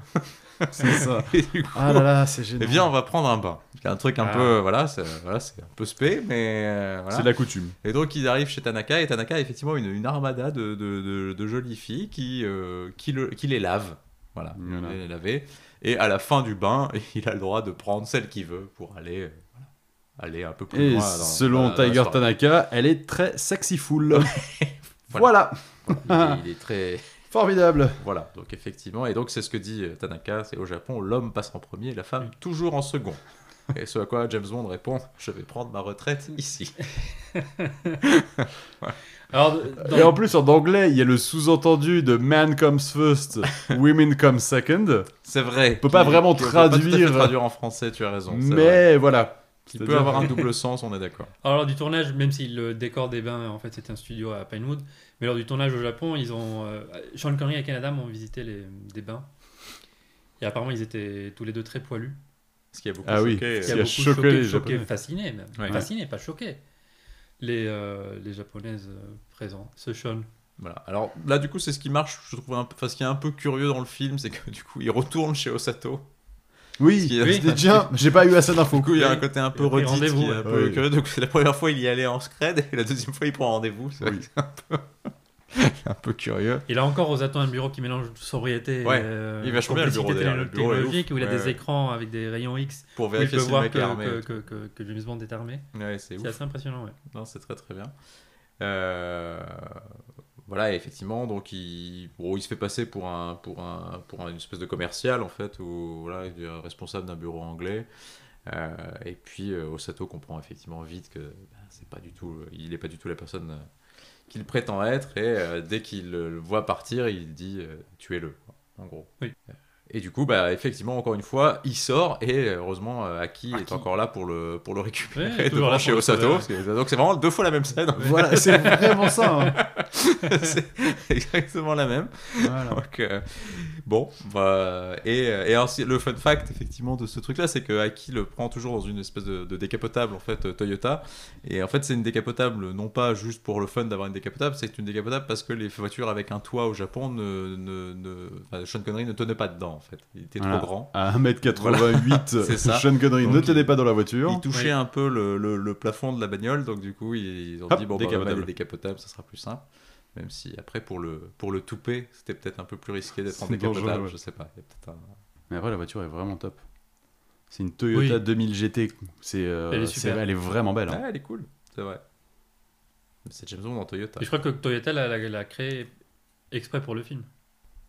C'est ça. Et du coup, Ah là là, c'est et génial. viens, on va prendre un bain. C'est un truc un Ah. peu, voilà, c'est voilà, un peu spé, mais euh, voilà. C'est de la coutume. Et donc ils arrivent chez Tanaka, et Tanaka a effectivement une, une armada de, de, de- de jolies filles qui, euh, qui, le- qui les lavent. Voilà, Voilà. les laver. Et à la fin du bain, il a le droit de prendre celle qu'il veut pour aller, euh, aller un peu plus Et loin. dans- selon dans la- dans la Tiger. Tanaka, elle est très sexyful. voilà. Il est, il est très. Formidable. Voilà, donc effectivement, et donc c'est ce que dit euh, Tanaka, c'est au Japon, l'homme passe en premier, la femme toujours en second. Et ce à quoi James Bond répond, je vais prendre ma retraite ici. Alors, dans- Et en plus, en anglais, il y a le sous-entendu de Man comes first, women come second. C'est vrai. peut pas vraiment peut pas tout à fait traduire- traduire en français, tu as raison. Mais voilà. Qui peut avoir un double sens, on est d'accord. alors, lors du tournage, même si le décor des bains, en fait, c'était un studio à Pinewood, mais lors du tournage au Japon, ils ont. euh, Sean Connery et Canada ont visité les, des bains. Et apparemment, ils étaient tous les deux très poilus. Ce qui a beaucoup Ah oui. choqué. Ce qui a choqué beaucoup choqué, les choqué, Japonais. fasciné même. Ouais. Fasciné, pas choqué. Les, euh, les japonaises euh, présentes. Ce Sean. Voilà. Alors là, du coup, c'est ce qui marche, je trouve, un peu... enfin, ce qui est un peu curieux dans le film, c'est que du coup, il retourne chez Osato. Oui, est- Oui. c'était déjà. J'ai pas eu assez d'infos. Du coup, il y a un côté un peu a redite rendez-vous, qui est un peu Oui. curieux. Donc, c'est la première fois, il y allait en scred, et la deuxième fois, il prend rendez-vous. C'est Oui. un peu... un peu curieux. Il a encore aux attentes un bureau qui mélange sobriété Ouais. et euh, Il vachement bien, le bureau. Le bureau technologique, où il a Ouais, des ouais. écrans avec des rayons X Pour où il vérifier peut si le que, est armé. que, que, que, que James Bond est armé. Ouais, c'est assez impressionnant, ouais. Non, c'est très très bien. Euh, Voilà, et effectivement, donc il, bon, il se fait passer pour un pour un pour un- une espèce de commercial en fait, ou voilà, responsable d'un bureau anglais. Euh, et puis euh, Osato comprend effectivement vite que bah, c'est pas du tout, il est pas du tout la personne euh, qu'il prétend être, et euh, dès qu'il le voit partir, il dit tuez-le, en gros. Oui. Et du coup, bah, effectivement, encore une fois, il sort et heureusement, euh, Aki est encore là pour le, pour le récupérer Ouais, devant chez Osato. parce que- donc c'est vraiment deux fois la même scène. Voilà, c'est vraiment ça. hein. c'est exactement la même. Voilà. Donc, euh, bon, bah, et, euh, et ainsi, le fun fact effectivement de ce truc-là, c'est que Aki le prend toujours dans une espèce de, de décapotable en fait euh, Toyota. Et en fait, c'est une décapotable non pas juste pour le fun d'avoir une décapotable, c'est une décapotable parce que les voitures avec un toit au Japon ne, ne, ne enfin, Sean Connery ne tenait pas dedans en fait. Il était Voilà. trop grand. À 1m88, C'est ça. Sean Connery Donc, ne tenait pas dans la voiture. Il touchait Oui. un peu le, le- le plafond de la bagnole, donc du coup ils ont Hop, dit bon bah, on va décapotable. ça sera plus simple. Même si après pour le pour le toupet, c'était peut-être un peu plus risqué d'être en décapotable, ouais. je sais pas. Il y a peut-être un- Mais après, la voiture est vraiment top. C'est une Toyota Oui. 2000 GT. C'est, euh, Elle est super. elle est vraiment belle. hein. Ah, elle est cool, c'est vrai. Mais C'est James Bond en Toyota. Et je crois que Toyota l'a- l'a l'a créé exprès pour le film.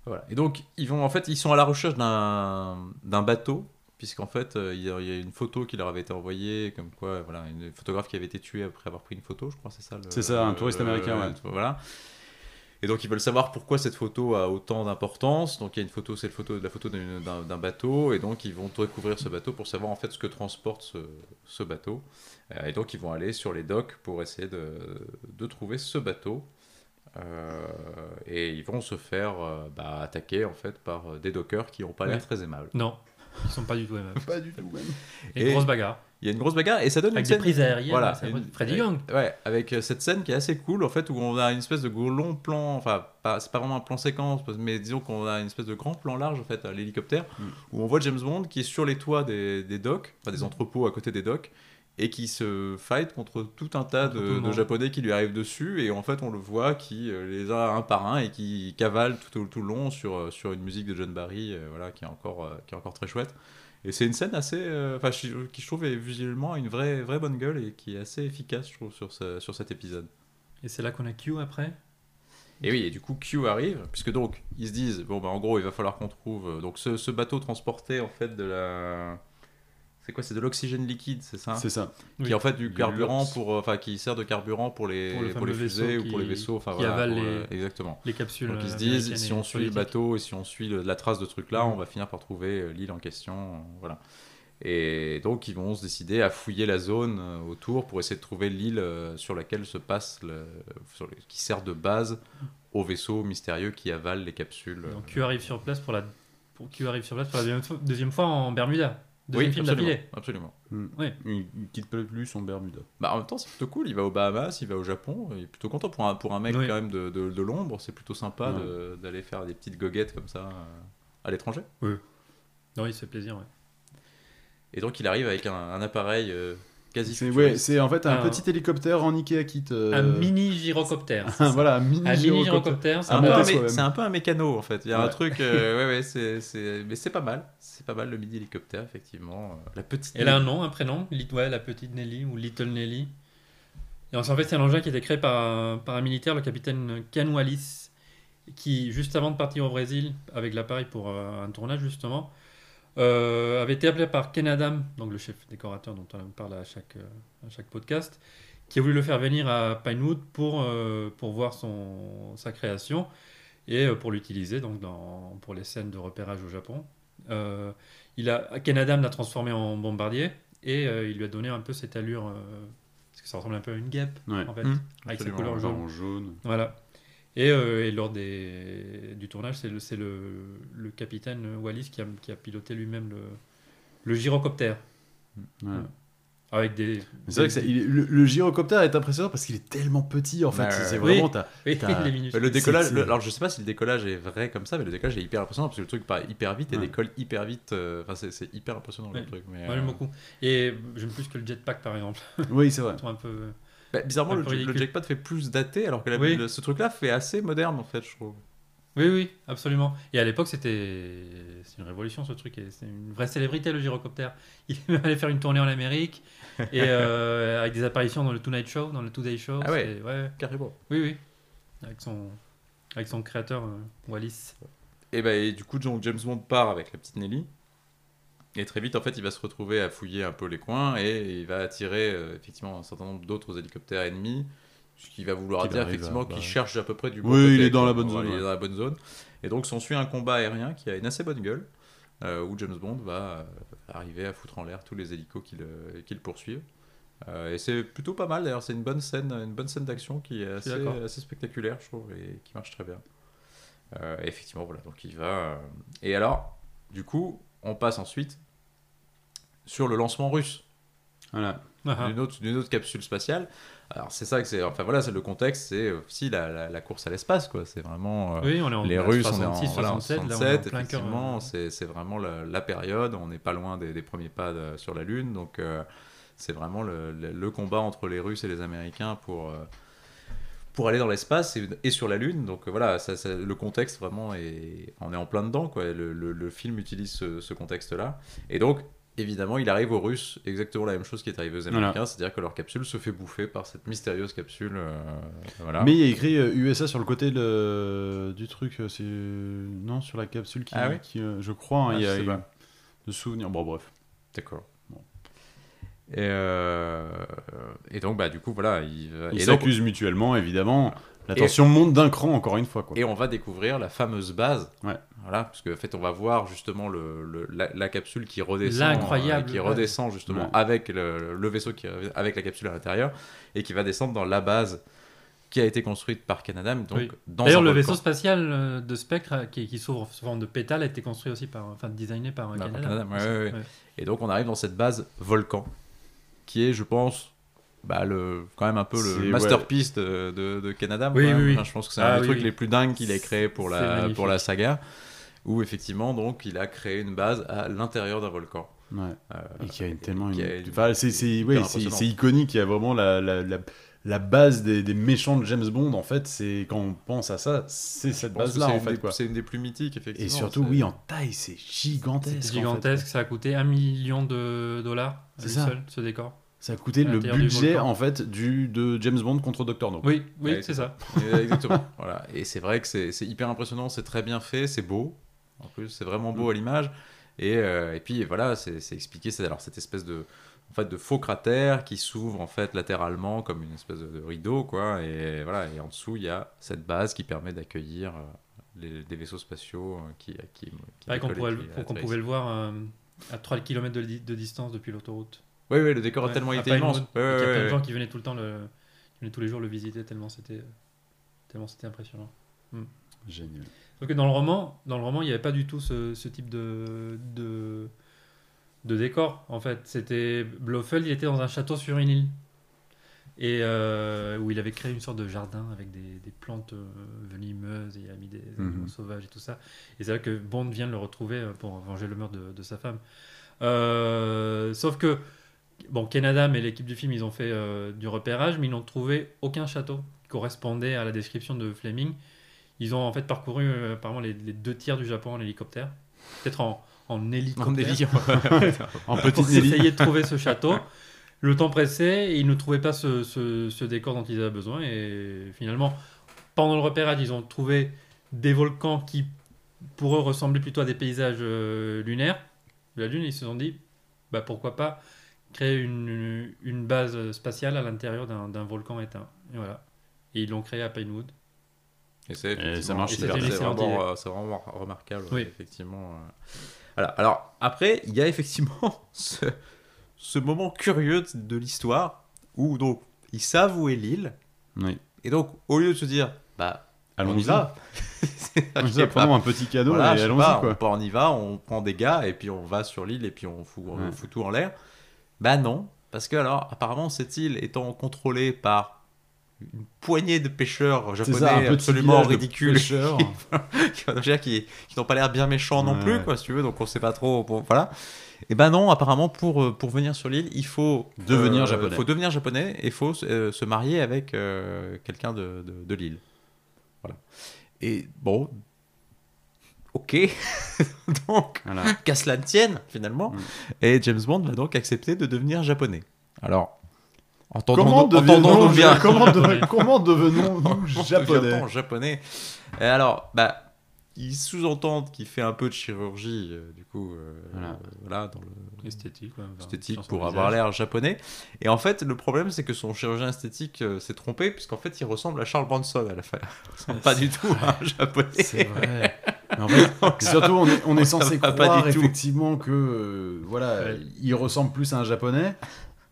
Voilà. Et donc ils vont en fait ils sont à la recherche d'un bateau puisqu'en fait euh, il y, a, une photo qui leur avait été envoyée comme quoi voilà une photographe qui avait été tuée après avoir pris une photo je crois c'est ça C'est ça, un touriste américain, ouais. voilà et donc ils veulent savoir pourquoi cette photo a autant d'importance donc il y a une photo c'est le photo la photo d'un bateau et donc ils vont découvrir ce bateau pour savoir en fait ce que transporte ce, ce bateau Euh, et donc ils vont aller sur les docks pour essayer de, de trouver ce bateau et ils vont se faire euh, bah, attaquer en fait par euh, des dockers qui n'ont pas l'air très aimables. Non, ils sont pas du tout aimables. Pas du tout, même. Et, Et- une grosse bagarre. Il y a une grosse bagarre et ça donne Avec une des scène. prises aériennes. Voilà, une- Freddy Young. Ouais, avec euh, cette scène qui est assez cool en fait où on a une espèce de gros long plan, enfin c'est pas vraiment un plan séquence, mais disons qu'on a une espèce de grand plan large en fait à l'hélicoptère Mm. où on voit James Bond qui est sur les toits des, des docks, enfin des entrepôts à côté des docks et qui se fight contre tout un tas de, japonais qui lui arrivent dessus et en fait on le voit qui euh, les a un par un et qui cavale tout, au- tout le long sur, euh, sur une musique de John Barry euh, voilà, qui, est encore, euh, qui est encore très chouette. Et c'est une scène assez, enfin, qui je trouve est visuellement une vraie, vraie bonne gueule et qui est assez efficace, je trouve, sur, ce- sur cet épisode. Et c'est là qu'on a Q après? Et oui, et du coup, Q arrive, puisque donc, ils se disent, bon, bah, en gros, il va falloir qu'on trouve. Donc, ce, ce bateau transportait, en fait, de la. C'est quoi C'est de l'oxygène liquide, c'est ça C'est ça. Qui Oui. est en fait du carburant pour. euh, Enfin, qui sert de carburant pour les, Pour le pour les fusées ou pour les vaisseaux. Enfin, qui voilà. avale pour, les- euh, exactement. Les capsules. Donc, ils se euh, disent, si on suit le bateau et si on suit le- la trace de ce truc-là, Mm. on va finir par trouver l'île en question. Voilà. Et donc, ils vont se décider à fouiller la zone autour pour essayer de trouver l'île sur laquelle se passe, le, sur le- qui sert de base au vaisseau mystérieux qui avale les capsules. Donc Q arrive sur place pour la, pour Q arrive sur place pour la deuxième fois, deuxième fois en Bermuda. Oui, Deuxième film absolument, d'affilée. absolument. Ouais. Il, il quitte plus son Bermuda. Bah, en même temps, c'est plutôt cool. Il va aux Bahamas, il va au Japon. Il est plutôt content pour un, pour un mec Oui. quand même de, de, de l'ombre. C'est plutôt sympa Ouais. de- d'aller faire des petites goguettes comme ça euh, à l'étranger. Non, il se fait plaisir. Ouais. Et donc, il arrive avec un, un appareil euh, quasi C'est ouais, futuriste. c'est en fait un Un- petit hélicoptère en Ikea kit. euh, Un mini gyrocoptère. voilà, un mini, un mini gyrocoptère. c'est un, un peu un mécano en fait. Il y a un truc, euh, ouais, ouais, c'est, c'est- mais c'est pas mal. C'est pas mal le midi hélicoptère effectivement. Euh, La petite. Elle a un nom, un prénom, ouais, la petite Nelly ou Little Nelly. Et en fait, c'est un engin qui a été créé par un, par un militaire, le capitaine Ken Wallis, qui, juste avant de partir au Brésil avec l'appareil pour euh, un tournage, justement, euh, avait été appelé par Ken Adam, donc le chef décorateur dont on parle à chaque, euh, à chaque podcast, qui a voulu le faire venir à Pinewood pour, euh, pour voir son, sa création et euh, pour l'utiliser donc dans, pour les scènes de repérage au Japon. Euh, il a, Ken Adam l'a transformé en bombardier et euh, il lui a donné un peu cette allure, euh, parce que ça ressemble un peu à une guêpe Ouais. en fait, Mmh, avec sa absolument, couleur ouais. jaune. En jaune. Voilà. Et, euh, et lors des, du tournage, c'est le, c'est le, le capitaine Wallis qui a, qui a piloté lui-même le, le gyrocoptère. Ouais. Avec des. C'est vrai que ça- il est- le, le gyrocoptère est impressionnant parce qu'il est tellement petit en fait. C'est oui. vraiment. Oui, les. Mais le décollage, c'est- le- alors je sais pas si le décollage est vrai comme ça, mais le décollage est hyper impressionnant parce que le truc part hyper vite et Ouais. décolle hyper vite. euh, Enfin, c'est, c'est hyper impressionnant Ouais. le truc. Mais, Moi, j'aime euh, beaucoup. Et j'aime plus que le jetpack par exemple. Oui, c'est vrai. Un peu. Bah, bizarrement, le, le jackpot fait plus daté alors que la- Oui. le- ce truc-là fait assez moderne en fait, je trouve. Oui, oui, absolument. Et à l'époque, c'était une révolution ce truc. C'est une vraie célébrité le gyrocoptère. Il allait faire une tournée en Amérique et euh, avec des apparitions dans le Tonight Show, dans le Today Show. Ah ouais. c'est- ouais. Carrément. Oui, oui. Avec son, avec son créateur, euh, Wallis. Et, bah, et du coup, donc, James Bond part avec la petite Nelly. Et très vite, en fait, il va se retrouver à fouiller un peu les coins et il va attirer euh, effectivement un certain nombre d'autres hélicoptères ennemis. Ce qui va vouloir dire arrive effectivement qu'il bah. cherche à peu près du bon Oui, côté, il est dans la bonne zone, Il est dans la bonne zone. Et donc, s'ensuit un combat aérien qui a une assez bonne gueule euh, où James Bond va euh, arriver à foutre en l'air tous les hélicos qui le, qui le poursuivent. Euh, et c'est plutôt pas mal d'ailleurs, c'est une bonne scène, une bonne scène d'action qui est assez, assez spectaculaire, je trouve, et qui marche très bien. Et effectivement, voilà, donc il va. Et alors, du coup, on passe ensuite sur le lancement russe Voilà. Ah, d'une autre, d'une autre capsule spatiale. Alors, c'est ça que c'est. Enfin, voilà, c'est le contexte, c'est aussi la, la, la course à l'espace, quoi. C'est vraiment. euh, Oui, on est en les Russes, on est en 66, voilà, en 67, là, on est en 67, plein cœur. effectivement, euh, c'est c'est vraiment la, la période, on n'est pas loin des, des premiers pas de- sur la Lune, donc euh, c'est vraiment le, le- le combat entre les Russes et les Américains pour, euh, pour aller dans l'espace et, et sur la Lune, donc euh, voilà, ça, ça- le contexte vraiment est, on est en plein dedans, quoi. Le, le- le film utilise ce, ce contexte-là, et donc évidemment il arrive aux Russes exactement la même chose qui est arrivée aux Voilà. Américains, c'est-à-dire que leur capsule se fait bouffer par cette mystérieuse capsule, euh, voilà. Mais il y a écrit euh, USA sur le côté de- du truc. euh, C'est non sur la capsule qui, Ah oui qui, euh, je crois, hein, Ah, il y je a sais eu pas. de souvenirs. Bon, bref. D'accord. Et, euh, et donc, bah, du coup, voilà. Ils s'accusent mutuellement, évidemment. La tension monte d'un cran, encore une fois. Quoi. et on va découvrir la fameuse base. Ouais. Voilà, parce qu'en fait, on va voir justement le, le- la, la capsule qui redescend. L'incroyable euh, Qui redescend justement Ouais. avec le, le vaisseau, qui, avec la capsule à l'intérieur, et qui va descendre dans la base qui a été construite par Canada. Donc, Oui. D'ailleurs, le vaisseau spatial euh, de Spectre, euh, qui, qui s'ouvre sous forme de pétale, a été construit aussi par, enfin, designé par Bah, par Canada. Canada, ouais, ouais, ouais. Ouais. Et donc, on arrive dans cette base volcan, qui est, je pense, bah, le, quand même un peu le ouais. masterpiece de, de, de Canada. Oui, oui, oui. Enfin, je pense que c'est Ah, un des oui, trucs oui. les plus dingues qu'il ait créé pour la, pour la saga, où effectivement, donc, il a créé une base à l'intérieur d'un volcan. Ouais. Euh, Et qui a une, tellement qui une... a une- Enfin, c'est, c'est, ouais, c'est, c'est iconique, il y a vraiment la, la, la, la base des, des méchants de James Bond, en fait, c'est quand on pense à ça, c'est cette base-là, c'est en une fait. C'est une des plus mythiques, Et effectivement. surtout, c'est- oui, en taille, c'est gigantesque. C'est en fait. gigantesque, ça a coûté un million de dollars lui ça. seul, ce décor. Ça a coûté le budget, en fait, du, de James Bond contre Dr. No. Oui, oui, Ouais, c'est ça. Et- Exactement. voilà. Et c'est vrai que c'est c'est hyper impressionnant, c'est très bien fait, c'est beau. En plus, c'est vraiment Mm. beau à l'image. Et, euh, et puis voilà, c'est c'est expliqué. C'est alors cette espèce de, en fait, de faux cratère qui s'ouvre en fait latéralement comme une espèce de, de rideau, quoi. Et voilà. Et en dessous, il y a cette base qui permet d'accueillir euh, les- des vaisseaux spatiaux euh, qui, qui, qui Pareil qu'on pouvait le voir euh, à 3 km de, di- de distance depuis l'autoroute. Oui, oui, le décor a Ouais, tellement à été immense. Ouais, qu'il y a ouais, plein de ouais. gens qui venaient tout le temps le, qui venaient tous les jours le visiter tellement c'était tellement c'était impressionnant. Génial. Sauf que dans le roman, dans le roman, il n'y avait pas du tout ce, ce type de, de de décor. En fait, c'était Blofeld, il était dans un château sur une île et euh, où il avait créé une sorte de jardin avec des, des plantes euh, venimeuses et il a mis des animaux Mhm. sauvages et tout ça. Et c'est là que Bond vient le retrouver euh, pour venger le meurtre de, de sa femme. Euh, sauf que bon, Ken Adam et l'équipe du film, ils ont fait du repérage, mais ils n'ont trouvé aucun château qui correspondait à la description de Fleming. Ils ont en fait parcouru apparemment les, les deux tiers du Japon en hélicoptère, peut-être en, en hélicoptère, En délire. En pour petite essayer de trouver ce château. Le temps pressait et ils ne trouvaient pas ce, ce- ce décor dont ils avaient besoin. Et finalement, pendant le repérage, ils ont trouvé des volcans qui, pour eux, ressemblaient plutôt à des paysages euh, lunaires de la Lune. Ils se sont dit, bah, pourquoi pas créer une, une base spatiale à l'intérieur d'un volcan éteint. Et voilà. Et ils l'ont créé à Pinewood. Et ça marche c'est vraiment, euh, c'est vraiment remarquable, Oui. effectivement. Voilà. Alors après, il y a effectivement ce, ce moment curieux de, de l'histoire où donc ils savent où est l'île Oui. et donc au lieu de se dire bah on Allons-y. y va, On y va, prenons un petit cadeau Voilà, et allons-y, on, on y va, on prend des gars et puis on va sur l'île et puis on fout, on fout tout en l'air. Bah non, parce que alors apparemment cette île étant contrôlée par une poignée de pêcheurs japonais ça, absolument ridicules qui, qui, qui n'ont pas l'air bien méchants non Ouais. plus, quoi, si tu veux, donc on sait pas trop. bon, voilà. Et ben non, apparemment, pour, euh, pour venir sur l'île, il faut Devenir euh, japonais. faut devenir japonais et il faut euh, se marier avec euh, quelqu'un de, de, de l'île. Voilà. Et bon, ok. donc, Voilà. qu'à cela ne tienne, finalement. Mm. Et James Bond va donc accepter de devenir japonais. Alors, entendons-nous devenons-nous bien. comment, de- comment devenons-nous japonais japonais. Et alors, bah, ils sous-entendent qu'il fait un peu de chirurgie, euh, du coup, euh, Voilà. euh, voilà, dans le Esthétique, ouais, enfin, esthétique sur son pour avoir l'air japonais. Et en fait, le problème, c'est que son chirurgien esthétique euh, s'est trompé, puisqu'en fait, il ressemble à Charles Bronson à la fin. Il ressemble pas du tout à un japonais. C'est vrai. Mais en fait, surtout, on est, on est censé pas croire tout. effectivement que euh, voilà, Ouais. il ressemble plus à un japonais.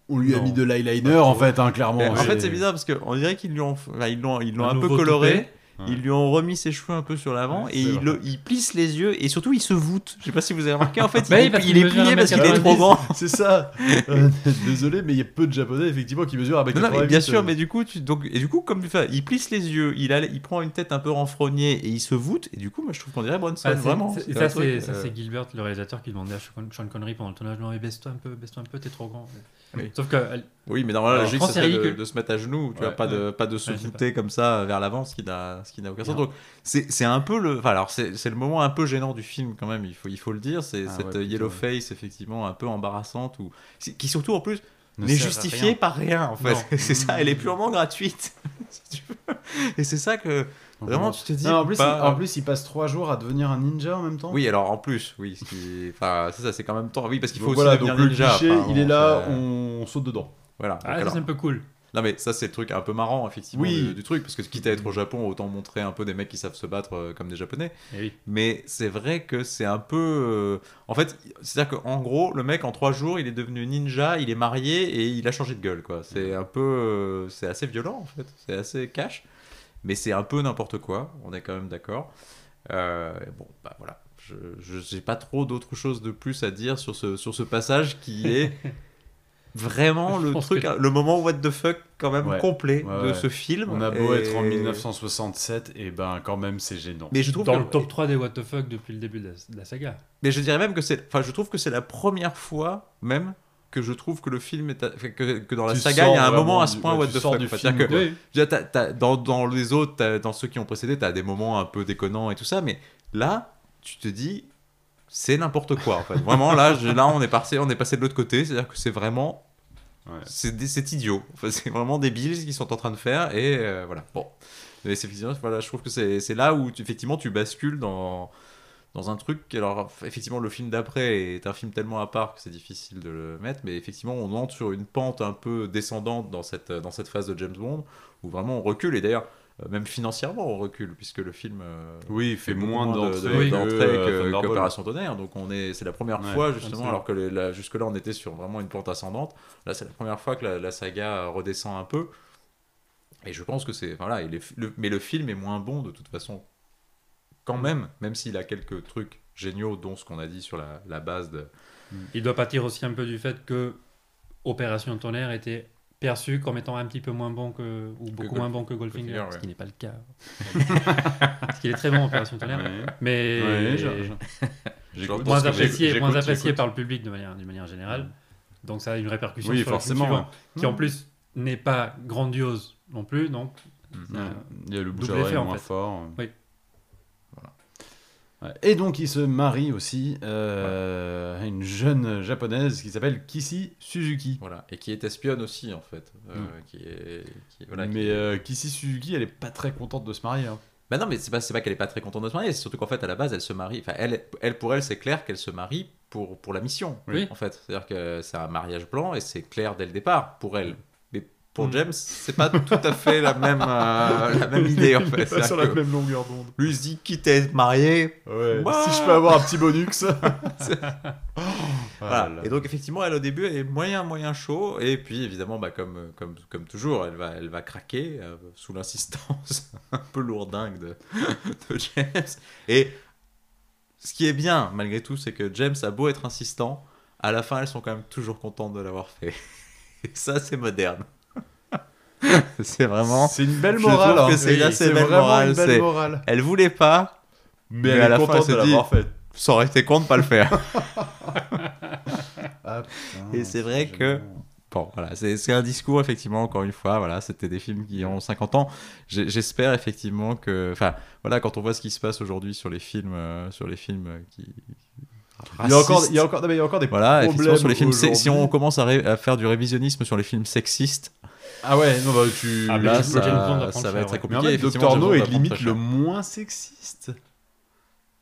On lui a mis de l'eyeliner en fait, hein, clairement. Mais en fait, C'est- bizarre parce qu'on dirait qu'ils lui ont, enfin, ils l'ont, ils l'ont Un un, peu coloré. Ils lui ont remis ses cheveux un peu sur l'avant Ouais, et il, le- il plisse les yeux et surtout il se voûte. Je sais pas si vous avez remarqué en fait, Bah il, est, il plié parce qu'il est 1m90. trop grand. C'est ça. Euh, désolé, mais il y a peu de japonais effectivement qui mesurent avec Non, non, mais 88, bien sûr, euh, mais du coup, tu, donc, et du coup, comme enfin, il plisse les yeux, il, a, il prend une tête un peu renfrognée et il se voûte, et du coup, moi je trouve qu'on dirait Bronson, Ah, c'est- vraiment. C'est ça, c'est euh, c'est Gilbert, le réalisateur, qui demandait à Sean Sean Connery pendant le tournage Non, mais baisse-toi un peu, baisse-toi un peu, t'es trop grand. Oui. Sauf que Oui, mais dans la logique, c'est de, se mettre à genoux, tu Ouais. vois, pas de, pas de se Ouais, voûter comme ça vers l'avant, ce qui n'a aucun sens. Donc, c'est un peu le. Enfin, alors, c'est le moment un peu gênant du film, quand même, il faut, il faut le dire. C'est Ah cette yellow face, effectivement, un peu embarrassante, ou, qui surtout, en plus, ne n'est justifiée par rien, en fait. C'est ça, elle est purement gratuite. si tu veux. Et c'est ça que. Vraiment, tu te dis. Non, en, plus, pas- il, en plus, il passe trois jours à devenir un ninja en même temps. Oui, alors en plus, oui, ce qui- enfin, c'est ça, c'est quand même temps. Oui, parce qu'il faut Donc aussi voilà, devenir donc le ninja. cliché, enfin, il est là, on saute dedans. Voilà. Ah, alors- c'est un peu cool. Non, mais ça, c'est le truc un peu marrant, effectivement, Oui. du, du truc, parce que quitte à être au Japon, autant montrer un peu des mecs qui savent se battre euh, comme des Japonais. Eh oui. Mais c'est vrai que c'est un peu. euh, En fait, c'est-à-dire qu'en gros, le mec, en trois jours, il est devenu ninja, il est marié et il a changé de gueule, quoi. C'est un peu. euh, C'est assez violent, en fait. C'est assez cash. Mais c'est un peu n'importe quoi, on est quand même d'accord. Euh, bon, bah voilà. Je n'ai pas trop d'autre chose de plus à dire sur ce, sur ce passage qui est vraiment le truc, que- le moment what the fuck quand même Ouais. complet Ouais, de ouais. ce film. On a beau Et- être en 1967, et ben quand même c'est gênant. Mais je trouve Dans que- le top 3 des what the fuck depuis le début de la, de la saga. Mais je dirais même que c'est, enfin, je trouve que c'est la première fois même que je trouve que le film est, à- que, que dans la Tu saga il y a un moment à ce du- point ouais, what the fuck. du film, que-. Oui. Dire, t'as- t'as- dans, dans les autres, dans ceux qui ont précédé, t'as des moments un peu déconnants et tout ça, mais là, tu te dis, c'est n'importe quoi en fait. Vraiment, là, je- là, on est passé, on est passé de l'autre côté, c'est-à-dire que c'est vraiment, Ouais. c'est c'est idiot. Enfin, c'est vraiment débile ce qu'ils sont en train de faire et euh, voilà. Bon, mais c'est voilà, je trouve que c'est c'est là où tu- effectivement tu bascules dans dans un truc. Alors effectivement, le film d'après est un film tellement à part que c'est difficile de le mettre, mais effectivement, on entre sur une pente un peu descendante dans cette dans cette phase de James Bond où vraiment on recule et d'ailleurs. euh, Même financièrement, on recule puisque le film euh, Oui, fait beaucoup moins de- d'entrées de- que, euh, qu'Opération Tonnerre. Donc on est, c'est la première Ouais, fois justement, absolument. alors que les- la- jusque-là on était sur vraiment une pente ascendante. Là, c'est la première fois que la, la saga redescend un peu. Et je pense que c'est, voilà, il est, le- mais le film est moins bon de toute façon, quand même, même s'il a quelques trucs géniaux, dont ce qu'on a dit sur la, la base de. Il doit partir aussi un peu du fait que Opération Tonnerre était perçu comme étant un petit peu moins bon que ou beaucoup moins bon que Goldfinger, Goldfinger, ce qui n'est pas le cas. Parce qu'il est très bon Opération Tonnerre, Ouais. mais Ouais, moins apprécié, moins apprécié par le public de manière, d'une manière générale. Donc ça a une répercussion Oui, sur le film forcément. suivant, qui en plus n'est pas grandiose non plus, donc Ouais, Il y a le bouche à effet, en moins fait. fort. Oui. Et donc il se marie aussi euh, à une jeune japonaise qui s'appelle Kishi Suzuki. Voilà, et qui est espionne aussi en fait. euh, Mm. qui est, qui- voilà, Mais qui- euh, Suzuki, elle est pas très contente de se marier. hein. Bah non, mais c'est pas, pas qu'elle est pas très contente de se marier, c'est surtout qu'en fait, à la base, elle se marie. Enfin, elle, elle pour elle, c'est clair qu'elle se marie pour, pour la mission. Oui. En fait, c'est-à-dire que c'est un mariage blanc et c'est clair dès le départ pour elle. Pour. James, c'est pas tout à fait la même, euh, la même idée en fait. C'est-à-dire que même longueur d'onde. Lui se dit quitte à être marié. Ouais. Bah. Si je peux avoir un petit bonus. Voilà. Et donc effectivement, elle au début, elle est moyen moyen chaud et puis évidemment, bah, comme, comme, comme toujours, elle va, elle va craquer euh, sous l'insistance un peu lourdingue de, de James. Et ce qui est bien malgré tout, c'est que James a beau être insistant, à la fin, elles sont quand même toujours contentes de l'avoir fait. Et ça, c'est moderne. c'est vraiment. C'est une belle morale. hein. c'est Oui, morale, morale. Elle voulait pas, Mais, Mais elle à la fin, elle dit- faite. ça aurait été con de pas le faire. Ah, Et c'est vrai que- Bon, voilà, c'est un discours, effectivement, encore une fois, voilà, c'était des films qui ont 50 ans. J'espère, effectivement, que... Enfin, voilà, quand on voit ce qui se passe aujourd'hui sur les films, euh, sur les films euh, qui... Il y a encore, il y a encore, non, mais il y a encore des Voilà, effectivement, problèmes sur les films... Si on commence à faire du révisionnisme sur les films sexistes, Ah ouais, non, bah tu. Ah, là, ça, va être très ouais. Mais en compliqué. fait. No est limite le moins sexiste.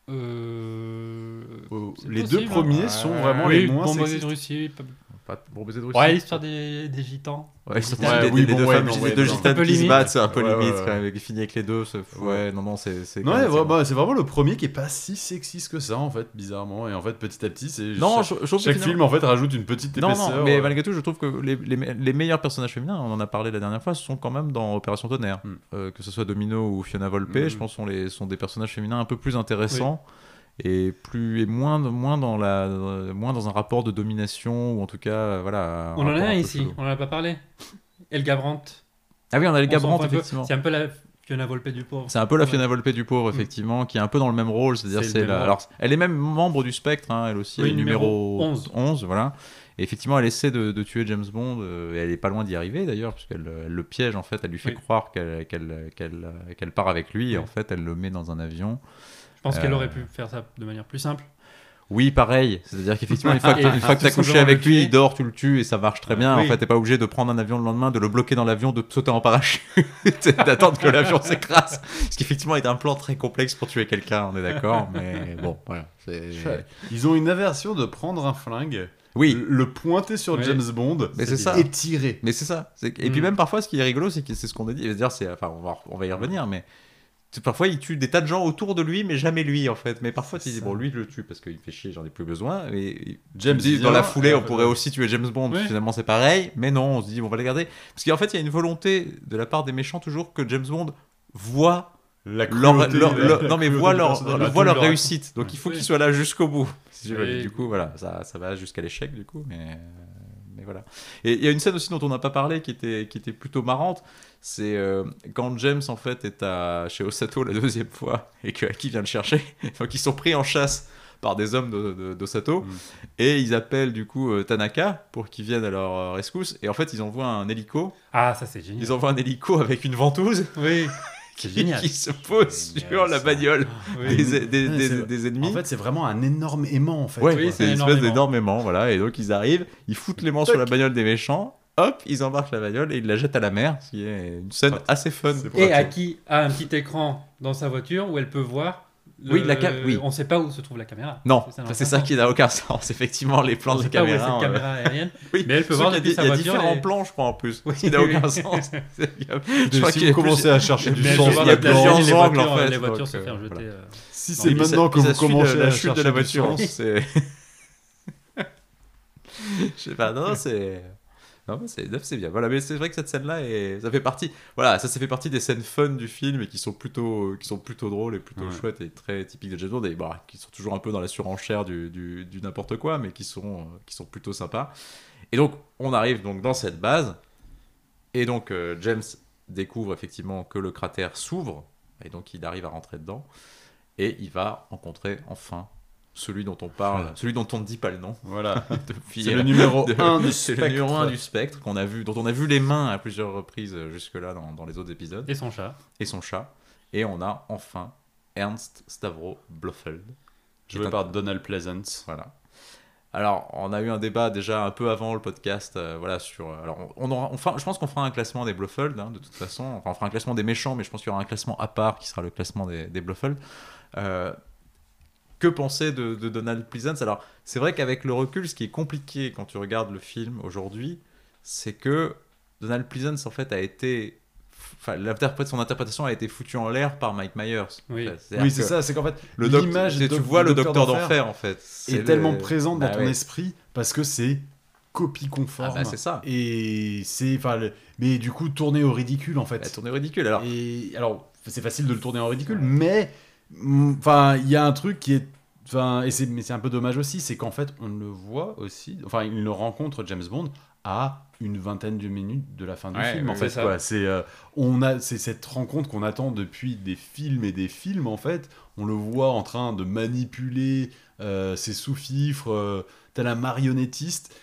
euh, Oh, c'est Les possible, deux hein. premiers sont Ouais. vraiment oui, les moins bon, sexistes. de Russie, pas- Pas pour baiser de Russie. Ouais, l'histoire des, des gitans. Ouais, c'est Ouais, les, oui, les bon, deux ouais, femmes, non, les ouais, deux non. Gitanes qui se limite. battent, c'est un peu Ouais, limite, ouais, quand même, qui finit avec les deux. Ouais, non, non, c'est... c'est Non, même- c'est- vraiment, le premier qui est pas si sexiste que ça en fait, bizarrement. Et en fait, petit à petit, c'est Non, chaque, je, je chaque film en fait rajoute une petite Non, épaisseur. non, mais euh, malgré tout, je trouve que les, les, les meilleurs personnages féminins, on en a parlé la dernière fois, sont quand même dans Opération Tonnerre. Mm. Euh, que ce soit Domino ou Fiona Volpe, Mm. je pense sont les sont des personnages féminins un peu plus intéressants et plus et moins moins dans la moins dans un rapport de domination ou en tout cas euh, voilà. On en a un ici, chelou. on en a pas parlé. Elga Brandt. Ah oui, on a On un peu. effectivement. C'est un peu la Fiona Volpe du pauvre. C'est un peu la. Fiona Volpe du pauvre, effectivement, qui est un peu dans le même rôle. C'est-à-dire, C'est la... Alors, elle est même membre du Spectre, hein, elle aussi, Oui, elle est numéro, numéro 11. 11. voilà. Et effectivement, elle essaie de, de tuer James Bond, euh, et elle est pas loin d'y arriver d'ailleurs, puisqu'elle elle le piège, en fait, elle lui fait Oui. croire qu'elle qu'elle qu'elle qu'elle part avec lui, et en fait, elle le met dans un avion. Je pense qu'elle Euh, aurait pu faire ça de manière plus simple. Oui, pareil. C'est-à-dire qu'effectivement, une fois que, Et une fois que tout t'as couché avec lui, il dort, tu le tues et ça marche très bien. Oui. En fait, t'es pas obligé de prendre un avion le lendemain, de le bloquer dans l'avion, de sauter en parachute, d'attendre que l'avion s'écrase. Ce qui effectivement est un plan très complexe pour tuer quelqu'un, on est d'accord. Mais bon, voilà. Ils ont une aversion de prendre un flingue, Oui, le- pointer sur Oui. James Bond Mais c'est ça. et tirer. mais c'est ça. Et puis Mm. même parfois, ce qui est rigolo, c'est que c'est ce qu'on a dit. C'est-à-dire, c'est, enfin, on va, on va y revenir, mais tu- parfois il tue des tas de gens autour de lui, mais jamais lui en fait. Mais parfois tu dis bon, lui je le tue parce qu'il me fait chier, j'en ai plus besoin. Et James dit dans la foulée, on pourrait aussi tuer James Bond. Oui. Finalement, c'est pareil, mais non, on se dit on va les garder parce qu'en fait, il y a une volonté de la part des méchants toujours que James Bond voit La leur, cruauté- leur- la- leur- la non mais du leur. Bah, voit leur le réussite. Donc il faut Oui. qu'il soit là jusqu'au bout. Si Du coup, voilà, ça, ça va jusqu'à l'échec du coup, mais. mais voilà. Et il y a une scène aussi dont on n'a pas parlé qui était, qui était plutôt marrante. C'est euh, quand James en fait est à, chez Osato la deuxième fois et que Aki vient le chercher. Donc ils sont pris en chasse par des hommes de- de- d'Osato Mm. et ils appellent du coup euh, Tanaka pour qu'il vienne à leur euh, rescousse. Et en fait ils envoient un hélico. Ah, ça c'est génial. Ils envoient un hélico avec une ventouse Oui, qui, génial. qui se pose Génial, sur la bagnole oui. des, des- Ouais, des- c'est- des ennemis. En fait, c'est vraiment un énorme aimant en fait. Ouais, Oui, c'est une espèce énormément. d'énormément, voilà. Et donc ils arrivent, ils foutent les mains sur la bagnole des méchants, hop, ils embarquent la bagnole et ils la jettent à la mer, ce qui est une scène Ah, assez fun. Et. Aki a un petit écran dans sa voiture où elle peut voir. le- Oui, la cam- oui. On sait pas où se trouve la caméra. Non, C'est ça, qui n'a aucun sens. Effectivement, les plans On de où est cette euh, caméra aérienne. oui. Mais elle peut voir qu'il y a sa Il y a différents et- plans, je crois, en plus. Oui, qui n'a aucun sens. je Si crois a vous commencez à chercher du sens, il y a la plusieurs angles, en fait, Les voitures se euh, faire jeter. euh, Si c'est maintenant que vous suit commencez la, à la chute de chercher la du voiture. sens. C'est. Je sais pas, non, c'est. Non, c'est c'est bien. Voilà, mais c'est vrai que cette scène-là, est... ça fait partie. Voilà, ça, ça fait partie des scènes fun du film et qui sont plutôt, qui sont plutôt drôles et plutôt Ouais. chouettes et très typiques de James Bond et bah, qui sont toujours un peu dans la surenchère du, du, du n'importe quoi, mais qui sont, qui sont plutôt sympas. Et donc, on arrive donc dans cette base et donc euh, James découvre effectivement que le cratère s'ouvre et donc il arrive à rentrer dedans et il va rencontrer enfin celui dont on parle, celui dont on ne dit pas le nom Voilà. C'est le numéro de- 1 du c'est spectre. le numéro 1 du spectre qu'on a vu, dont on a vu les mains à plusieurs reprises euh, jusque-là dans, dans les autres épisodes, Et son chat. et son chat. Et on a enfin Ernst Stavro Blofeld. Joué un- par Donald Pleasance. Voilà. Alors, on a eu un débat déjà un peu avant le podcast, euh, voilà, sur. euh, Alors, on, on aura- on fera- je pense qu'on fera un classement des Blofeld, hein, de toute façon. Enfin, on fera un classement des méchants, mais je pense qu'il y aura un classement à part qui sera le classement des, des Blofeld. Euh, que penser de, de Donald Pleasance Alors, c'est vrai qu'avec le recul, ce qui est compliqué quand tu regardes le film aujourd'hui, c'est que Donald Pleasance, en fait, a été. Enfin, son interprétation a été foutue en l'air par Mike Myers. Oui. En fait. C'est-à-dire Oui, c'est ça, c'est qu'en fait, l'image tu vois le Docteur d'Enfer en fait. C'est est le- tellement présente dans Bah ton ouais. esprit parce que c'est copie conforme. Ah bah, c'est ça. Et c'est. enfin, le- Mais du coup, tourné au ridicule en fait. La tournée ridicule. Alors, Et alors, c'est facile de le tourner en ridicule, mais enfin, il y a un truc qui est, enfin, et c'est, mais c'est un peu dommage aussi, c'est qu'en fait, on le voit aussi, enfin, il le rencontre James Bond à une vingtaine de minutes de la fin du Ouais, film, en fait. C'est, euh, on a, c'est cette rencontre qu'on attend depuis des films et des films, en fait. On le voit en train de manipuler euh, ses sous-fifres, euh, tel un marionnettiste.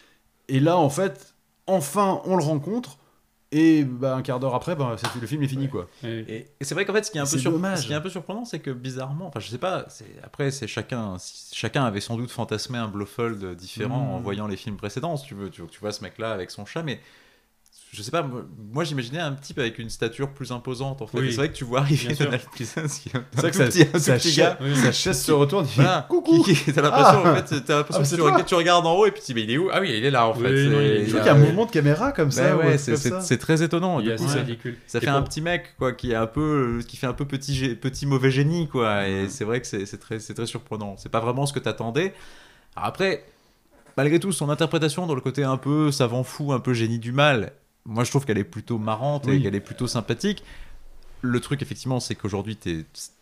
Et là, en fait, enfin, on le rencontre. Et bah, un quart d'heure après, bah, c'est- le film est fini, quoi. Et, et c'est vrai qu'en fait, ce qui est un peu, C'est sur- dommage. ce qui est un peu surprenant, c'est que bizarrement, enfin, je sais pas, c'est- après, c'est chacun, chacun avait sans doute fantasmé un Blofeld différent Mm. en voyant les films précédents, si tu veux. Tu, tu vois ce mec-là avec son chat, mais je sais pas, moi, j'imaginais un type avec une stature plus imposante, en fait. Oui. C'est vrai que tu vois arriver Bien sûr. Donald Pleasance, qui est un C'est vrai que petit, un sa petit chaise- gars. Oui. sa chaise se retourne, il fait Voilà, coucou. qui- t'as l'impression, Ah. en fait, t'as l'impression Ah, que tu, regardes, tu regardes en haut et puis tu dis, mais il est où? Ah oui, il est là, en Oui, fait. non, il est y a un mouvement de caméra comme ça. Ouais, c'est- ça. très étonnant. Il Du est coup, assez ça, ridicule. ça fait un petit mec quoi qui est un peu qui fait un peu petit mauvais génie quoi et c'est vrai que c'est très c'est très surprenant c'est pas vraiment ce que t'attendais après malgré tout son interprétation dans le côté un peu savant fou un peu génie du mal moi je trouve qu'elle est plutôt marrante et qu'elle est plutôt sympathique. Le truc effectivement c'est qu'aujourd'hui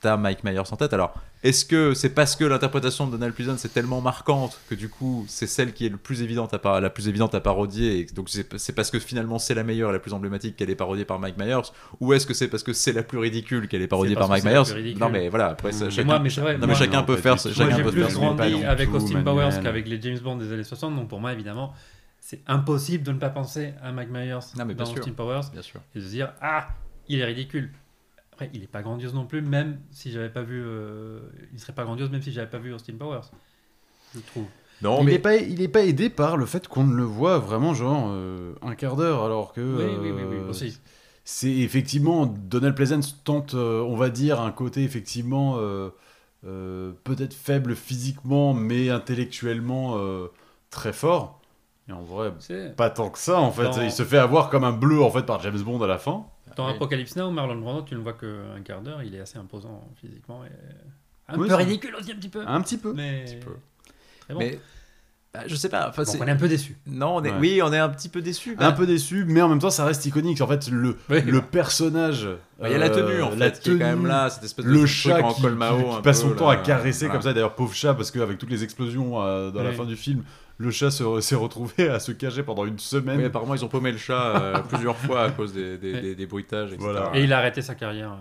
t'as Mike Myers en tête. Alors est-ce que c'est parce que l'interprétation de Donald Pleasance est tellement marquante que du coup c'est celle qui est le plus évidente à la plus évidente à parodier et donc c'est c'est parce que finalement c'est la meilleure la plus emblématique qu'elle est parodiée par Mike Myers ou est-ce que c'est parce que c'est la plus ridicule qu'elle est parodiée par Mike c'est Myers? non mais voilà après Mais chacun, moi, mais c'est vrai, non, mais moi- chacun Non, peut faire. Moi, chacun j'ai peut plus faire grandi avec Austin. Powers qu'avec les James Bond des années 60, donc pour moi, évidemment, c'est impossible de ne pas penser à Mike Myers Non, mais bien dans sûr. Powers bien sûr et de se dire Ah, il est ridicule. Après, il est pas grandiose non plus, même si j'avais pas vu. euh, il serait pas grandiose, même si j'avais pas vu Austin Powers. Je trouve. non il mais n'est pas, il est pas aidé par le fait qu'on ne le voit vraiment genre euh, un quart d'heure alors que Oui, oui, oui, oui, euh, aussi. c'est effectivement Donald Pleasance tente euh, on va dire un côté effectivement euh, euh, peut-être faible physiquement mais intellectuellement euh, très fort et en vrai pas tant que ça en fait Dans- il se fait avoir comme un bleu en fait par James Bond à la fin dans. Apocalypse Now, Marlon Brando, tu ne vois qu'un quart d'heure, il est assez imposant physiquement et un Oui, peu ridicule aussi un petit peu. un petit peu mais petit peu. très bon. mais bah, je sais pas enfin, on est un peu déçu. non on est... Ouais. oui on est un petit peu déçu un peu déçu mais en même temps ça reste iconique en fait le, Oui. le personnage Bah, il y a la tenue en euh, fait la qui est quand même tenue, là cette espèce de le chat qui, colmao qui- qui un passe peu, son temps à caresser Voilà. comme ça d'ailleurs pauvre chat parce qu'avec toutes les explosions euh, dans la fin du film le chat se- s'est retrouvé à se cacher pendant une semaine. Oui, apparemment, ils ont paumé le chat euh, plusieurs fois à cause des, des, Ouais. des- des bruitages, etc. Voilà. Et il a arrêté sa carrière euh,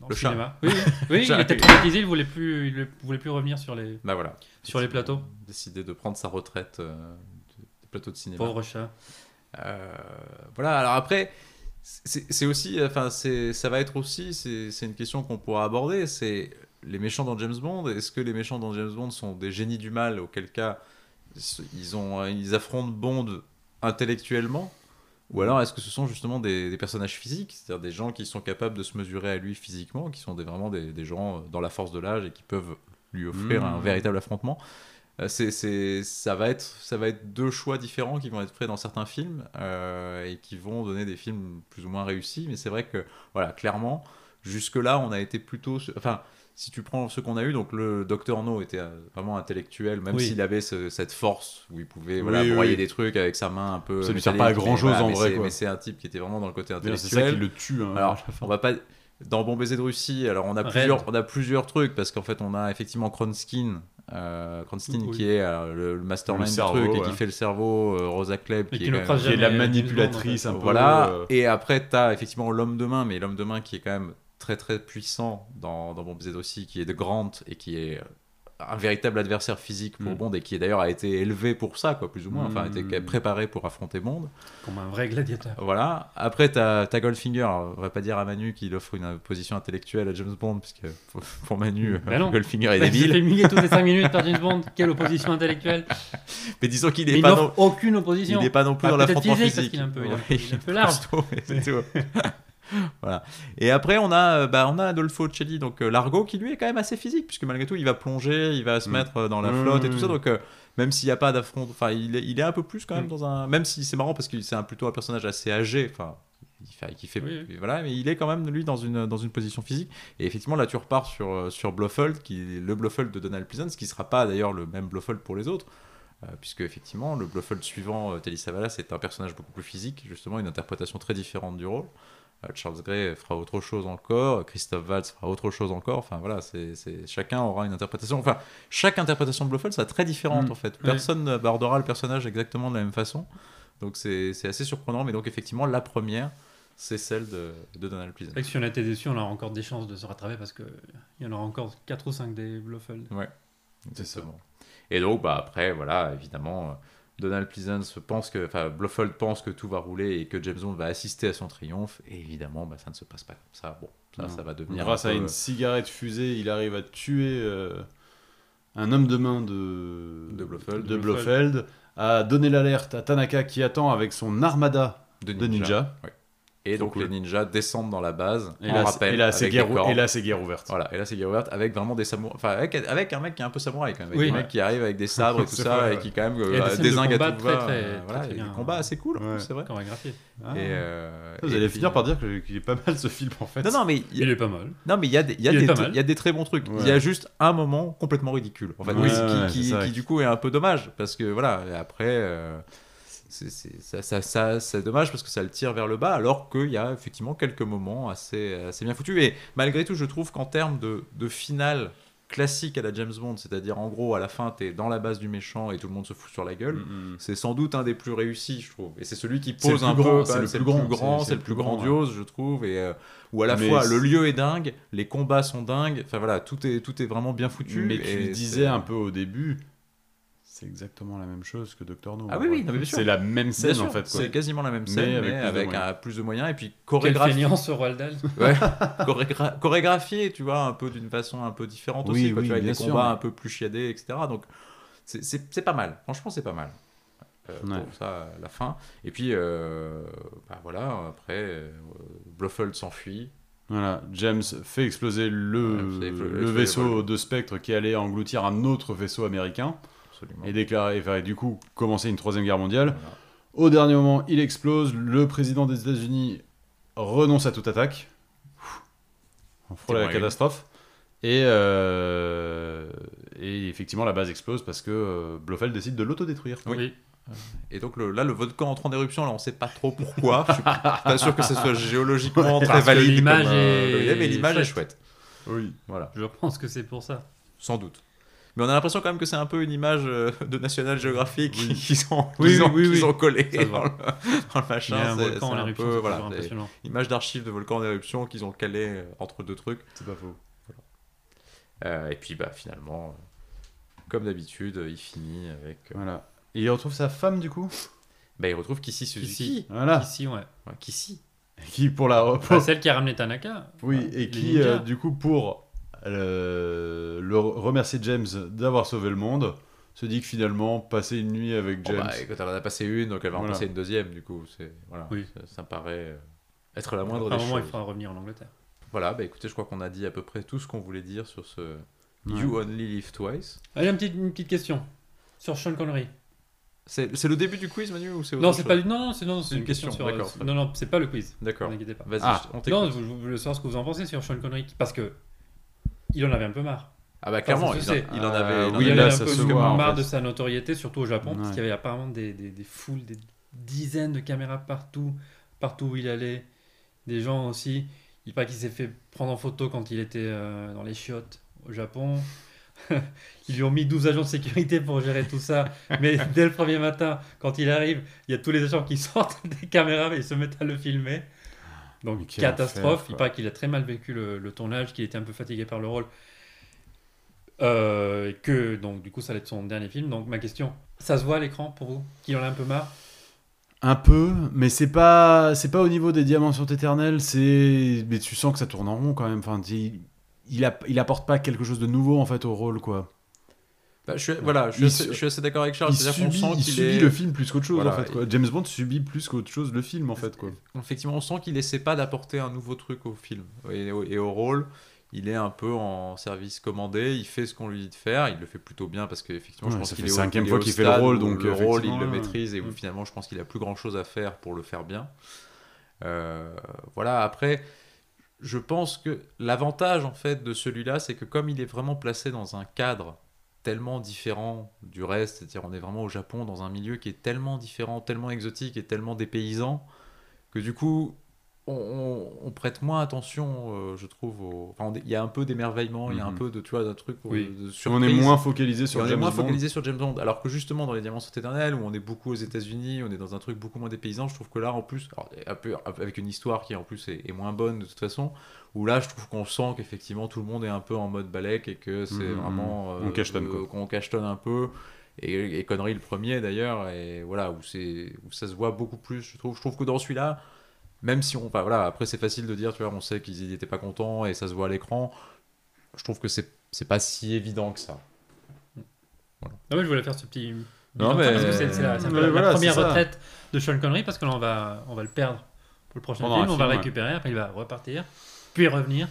dans Le le, chat. cinéma. Oui, il chat. était traumatisé, il voulait plus, il voulait plus revenir sur les, Bah voilà. sur les plateaux. Décidé de prendre sa retraite euh, de- des plateaux de cinéma. Pauvre chat. Euh, voilà, alors après, c'est aussi, enfin, ça va être aussi, c'est c'est une question qu'on pourra aborder, c'est les méchants dans James Bond, est-ce que les méchants dans James Bond sont des génies du mal, auquel cas ils, ont, ils affrontent Bond intellectuellement ou alors est-ce que ce sont justement des, des personnages physiques, c'est-à-dire des gens qui sont capables de se mesurer à lui physiquement, qui sont des, vraiment des, des gens dans la force de l'âge et qui peuvent lui offrir Mmh. un véritable affrontement euh, c'est, c'est- ça, va être, ça va être deux choix différents qui vont être faits dans certains films euh, et qui vont donner des films plus ou moins réussis. Mais c'est vrai que, voilà, clairement, jusque-là, on a été plutôt. Enfin, si tu prends ceux qu'on a eu, donc le Docteur No était euh, vraiment intellectuel, même Oui. s'il avait ce- cette force où il pouvait voilà, oui, broyer oui. des trucs avec sa main un peu. Ça lui sert pas à mais grand-chose en mais vrai, quoi. Mais c'est un type qui était vraiment dans le côté D'ailleurs, C'est intellectuel. ça qui le tue. hein, Alors, on va pas dans Bon baiser de Russie. Alors, on a Red. plusieurs, on a plusieurs trucs parce qu'en fait, on a effectivement Kronskin, euh, Kronskin Oui. qui est euh, le, le mastermind Le cerveau, truc et qui fait le cerveau. euh, Rosa Klebb qui, qui est ne quand croise même- qui est la manipulatrice en un peu. voilà. euh, Et après, t'as effectivement l'homme de main, mais l'homme de main qui est quand même très très puissant dans, dans Russie, qui est de Grant et qui est un véritable adversaire physique pour Mm. Bond et qui d'ailleurs a été élevé pour ça, quoi, plus ou moins. Enfin, a été Mm. préparé pour affronter Bond. Comme un vrai gladiateur. Voilà. Après, t'as as Goldfinger. Alors, on va pas dire à Manu qu'il offre une euh, position intellectuelle à James Bond, puisque pour- pour Manu, Ben non. Goldfinger est Il se débile. fait toutes les 5 minutes par James Bond. Quelle opposition intellectuelle. Mais disons qu'il n'est il pas, n'offre non, aucune il opposition. n'est pas non plus Bah, dans l'affrontement physique, est un peu- il est un peu- il est un peu large. c'est tout. voilà. Et après, on a, euh, bah, on a Adolfo Celli, donc euh, Largo, qui lui est quand même assez physique, puisque malgré tout, il va plonger, il va se Mm. mettre euh, dans la flotte et tout ça. mm. Donc, euh, même s'il n'y a pas d'affront, enfin, il est, il est un peu plus quand même Mm. dans un. Même si c'est marrant parce que c'est un, plutôt un personnage assez âgé, enfin. Il fait, qui fait, Oui, voilà, mais il est quand même lui dans une dans une position physique. Et effectivement, là, tu repars sur sur Blofeld, qui est le Blofeld de Donald Pleasance, qui sera pas d'ailleurs le même Blofeld pour les autres. Euh, puisque effectivement le Blofeld suivant euh, Telly Savalas est un personnage beaucoup plus physique, justement une interprétation très différente du rôle. Euh, Charles Gray fera autre chose encore, Christophe Waltz fera autre chose encore. Enfin voilà, c'est c'est- chacun aura une interprétation. Enfin, chaque interprétation de Blofeld sera très différente Mm. en fait. Oui. Personne n'abordera le personnage exactement de la même façon. Donc c'est c'est assez surprenant, mais donc effectivement la première, c'est celle de, de Donald que si on était déçus, on aura encore des chances de se rattraper parce qu'il y en aura encore 4 ou 5 des Blofeld. Exactement. Et donc, bah, après, voilà, évidemment, Donald Pleasance pense que, enfin, Blofeld pense que tout va rouler et que James Bond va assister à son triomphe. Et évidemment, bah, ça ne se passe pas comme ça. Bon, ça, Non. ça va devenir. Grâce un à une euh, cigarette fusée, il arrive à tuer euh, un homme de main de, De Blofeld. de Blofeld, à donner l'alerte à Tanaka qui attend avec son armada de de ninja. Et donc, cool. les ninjas descendent dans la base. Et en là, rappel, et là, c'est avec guerre, ouverte. Voilà, et là c'est guerre ouverte avec vraiment des samouraïs, enfin avec, avec un mec qui est un peu samouraï quand même, avec Oui. des Ouais. mecs qui arrivent avec des sabres et tout ça vrai, et qui quand même euh, désinguent à combat tout très, va. très- euh, très, voilà, très et bien. des combats assez cool, en Ouais. plus, c'est vrai. Chorégraphié. Ah. Et, euh, Vous et allez puis- finir par dire que- qu'il est pas mal ce film en fait. Non, non, mais il est pas mal. Non, mais il y a des, il y a Il est des, pas tr- mal. il y a des très bons trucs. Il y a juste un moment complètement ridicule. En fait, qui, du coup est un peu dommage parce que voilà. et Après, euh, c'est c'est- ça, ça, ça- c'est dommage parce que ça le tire vers le bas, alors qu'il y a effectivement quelques moments assez, assez bien foutus. Et malgré tout, je trouve qu'en termes de, de finale classique à la James Bond, c'est-à-dire en gros à la fin, t'es dans la base du méchant et tout le monde se fout sur la gueule. Mm, mm. C'est sans doute un des plus réussis, je trouve. Et c'est celui qui pose un peu. c'est le plus grand, c'est le plus grand, grandiose, je trouve. Et euh, où à la Mais fois le lieu est dingue, les combats sont dingues. Enfin voilà, tout est tout est vraiment bien foutu. Mais tu et disais un peu au début, c'est exactement la même chose que Doctor No. Ah oui, oui, non, mais bien sûr. C'est la même Bien scène sûr, en fait. C'est quasiment la même Mais scène, avec mais plus de avec, un- plus de moyens et puis chorégraphié, ce Roald Dahl. ouais, chorégra- chorégraphié, tu vois, un peu d'une façon un peu différente Oui, aussi, quoi, oui, tu vois, avec des sûr, combats mais- un peu plus chiadés, etc. Donc c'est- pas mal. Franchement, c'est pas mal. Euh, Ouais. pour ça, à la fin. Et puis, euh, bah voilà, après, euh, Blofeld s'enfuit. Voilà, James fait exploser le, Ouais, le exploser vaisseau le- de Spectre qui allait engloutir un autre vaisseau américain Absolument. et déclarer, enfin, et du coup commencer une troisième guerre mondiale. Voilà. Au dernier moment, il explose. Le président des États-Unis renonce à toute attaque. On frôle la catastrophe. Et, euh, et effectivement, la base explose parce que euh, Blofeld décide de l'autodétruire. Oui. Et donc le- là, le volcan entre en éruption, là, on sait pas trop pourquoi. Je suis pas sûr que ce soit géologiquement très valide. l'image comme, euh, est mais l'image est chouette. chouette. Oui. Voilà, Je pense que c'est pour ça. sans doute. Mais on a l'impression quand même que c'est un peu une image euh, de National Geographic Oui. qu'ils ont, Oui, qu'ils ont, oui, ont dans le, dans machin. un C'est- volcan c'est en un éruption, peu, voilà, impressionnant. images d'archives de volcans en éruption qu'ils ont calé euh, entre deux trucs. C'est pas faux. Euh, et puis bah finalement, comme d'habitude, il finit avec. euh, Voilà. Et il retrouve sa femme du coup? Bah il retrouve Kissy Suzuki. Kissy. Voilà. Ici, ouais. Ouais, Kissy. Qui pour la Enfin, pour- celle qui a ramené Tanaka. Oui, et qui euh, du coup pour le remercier James d'avoir sauvé le monde, se dit que finalement passer une nuit avec Bon, James. bah, quand elle en a passé une, donc elle va en passer une deuxième du coup. C'est voilà. Oui. Ça, ça me paraît euh, être la moindre à un des moment, il choses. faudra revenir en Angleterre. Voilà, bah écoutez, je crois qu'on a dit à peu près tout ce qu'on voulait dire sur ce Ouais. You Only Live Twice. Allez, une petite, une petite question sur Sean Connery. C'est c'est le début du quiz, Manu ou c'est Non, c'est pas du... non, non, c'est non, c'est une une question, question, sur. d'accord, euh, non, non, c'est pas le quiz. D'accord. Ne vous inquiétez pas. Vas-y, Ah. on t'écoute. Non, je, je voulais savoir ce que vous en pensez sur Sean Connery parce que il en avait un peu marre. Ah bah clairement, il, en- il en Euh, avait. il en oui, il en avait- là, avait un peu se voit, en marre fait. de sa notoriété, surtout au Japon, parce qu'il y avait apparemment des, des, des foules, des dizaines de caméras partout, partout où il allait. Des gens aussi. Il paraît qu'il s'est fait prendre en photo quand il était euh, dans les chiottes au Japon. Ils lui ont mis 12 agents de sécurité pour gérer tout ça. Mais dès le premier matin, quand il arrive, il y a tous les agents qui sortent des caméras et ils se mettent à le filmer. Donc, catastrophe. il paraît qu'il a très mal vécu le, le tournage, qu'il était un peu fatigué par le rôle. Euh, et que, donc, du coup, ça allait être son dernier film. Donc, ma question, ça se voit à l'écran pour vous Qu'il en a un peu marre? Un peu, mais c'est pas c'est pas au niveau des diamants sont éternels, c'est mais tu sens que ça tourne en rond quand même. Enfin, il il, a- il apporte pas quelque chose de nouveau en fait au rôle quoi. Bah, je suis, voilà, je suis Il assez, su- je suis assez d'accord avec Charles. il subit, sent il subit est. le film plus qu'autre chose Voilà, en fait quoi. James Bond subit plus qu'autre chose le film en fait quoi. Effectivement, on sent qu'il essaie pas d'apporter un nouveau truc au film et au, et au rôle. Il est un peu en service commandé, il fait ce qu'on lui dit de faire, il le fait plutôt bien parce qu'effectivement, je Ouais, pense ça qu'il est cinquième fois qu'il fait le rôle, donc, le rôle, il le maîtrise et où Mm. finalement, je pense qu'il a plus grand chose à faire pour le faire bien. Euh, voilà, après, je pense que l'avantage en fait de celui-là, c'est que comme il est vraiment placé dans un cadre tellement différent du reste, c'est-à-dire on est vraiment au Japon dans un milieu qui est tellement différent, tellement exotique et tellement dépaysant que du coup on, on- on prête moins attention, euh, je trouve. au- enfin, on est- il y a un peu d'émerveillement, il y a un Mhm. peu de tu vois d'un truc Oui. de On est moins focalisé sur on est James moins Bond. focalisé sur James Bond. Alors que justement, dans les Diamants sont éternels, où on est beaucoup aux États-Unis, on est dans un truc beaucoup moins dépaysant, je trouve que là, en plus, alors, un peu, avec une histoire qui en plus est, est moins bonne de toute façon, où là, je trouve qu'on sent qu'effectivement tout le monde est un peu en mode balèque et que c'est Mhm. vraiment. On cachetonne, quoi. Qu'on cachetonne un peu. Et, et Connery le premier d'ailleurs, et voilà, où, c'est, où ça se voit beaucoup plus, je trouve. Je trouve que dans celui-là, même si on. Enfin voilà, après c'est facile de dire, tu vois, on sait qu'ils n'étaient pas contents et ça se voit à l'écran. Je trouve que c'est, c'est pas si évident que ça. Non, mais je voulais faire ce petit. Non, mais- parce que c'est c'est la, c'est voilà, première retraite de Sean Connery parce que là, on va, on va le perdre pour le prochain Pendant film. On va ouais. récupérer, après il va repartir, puis revenir.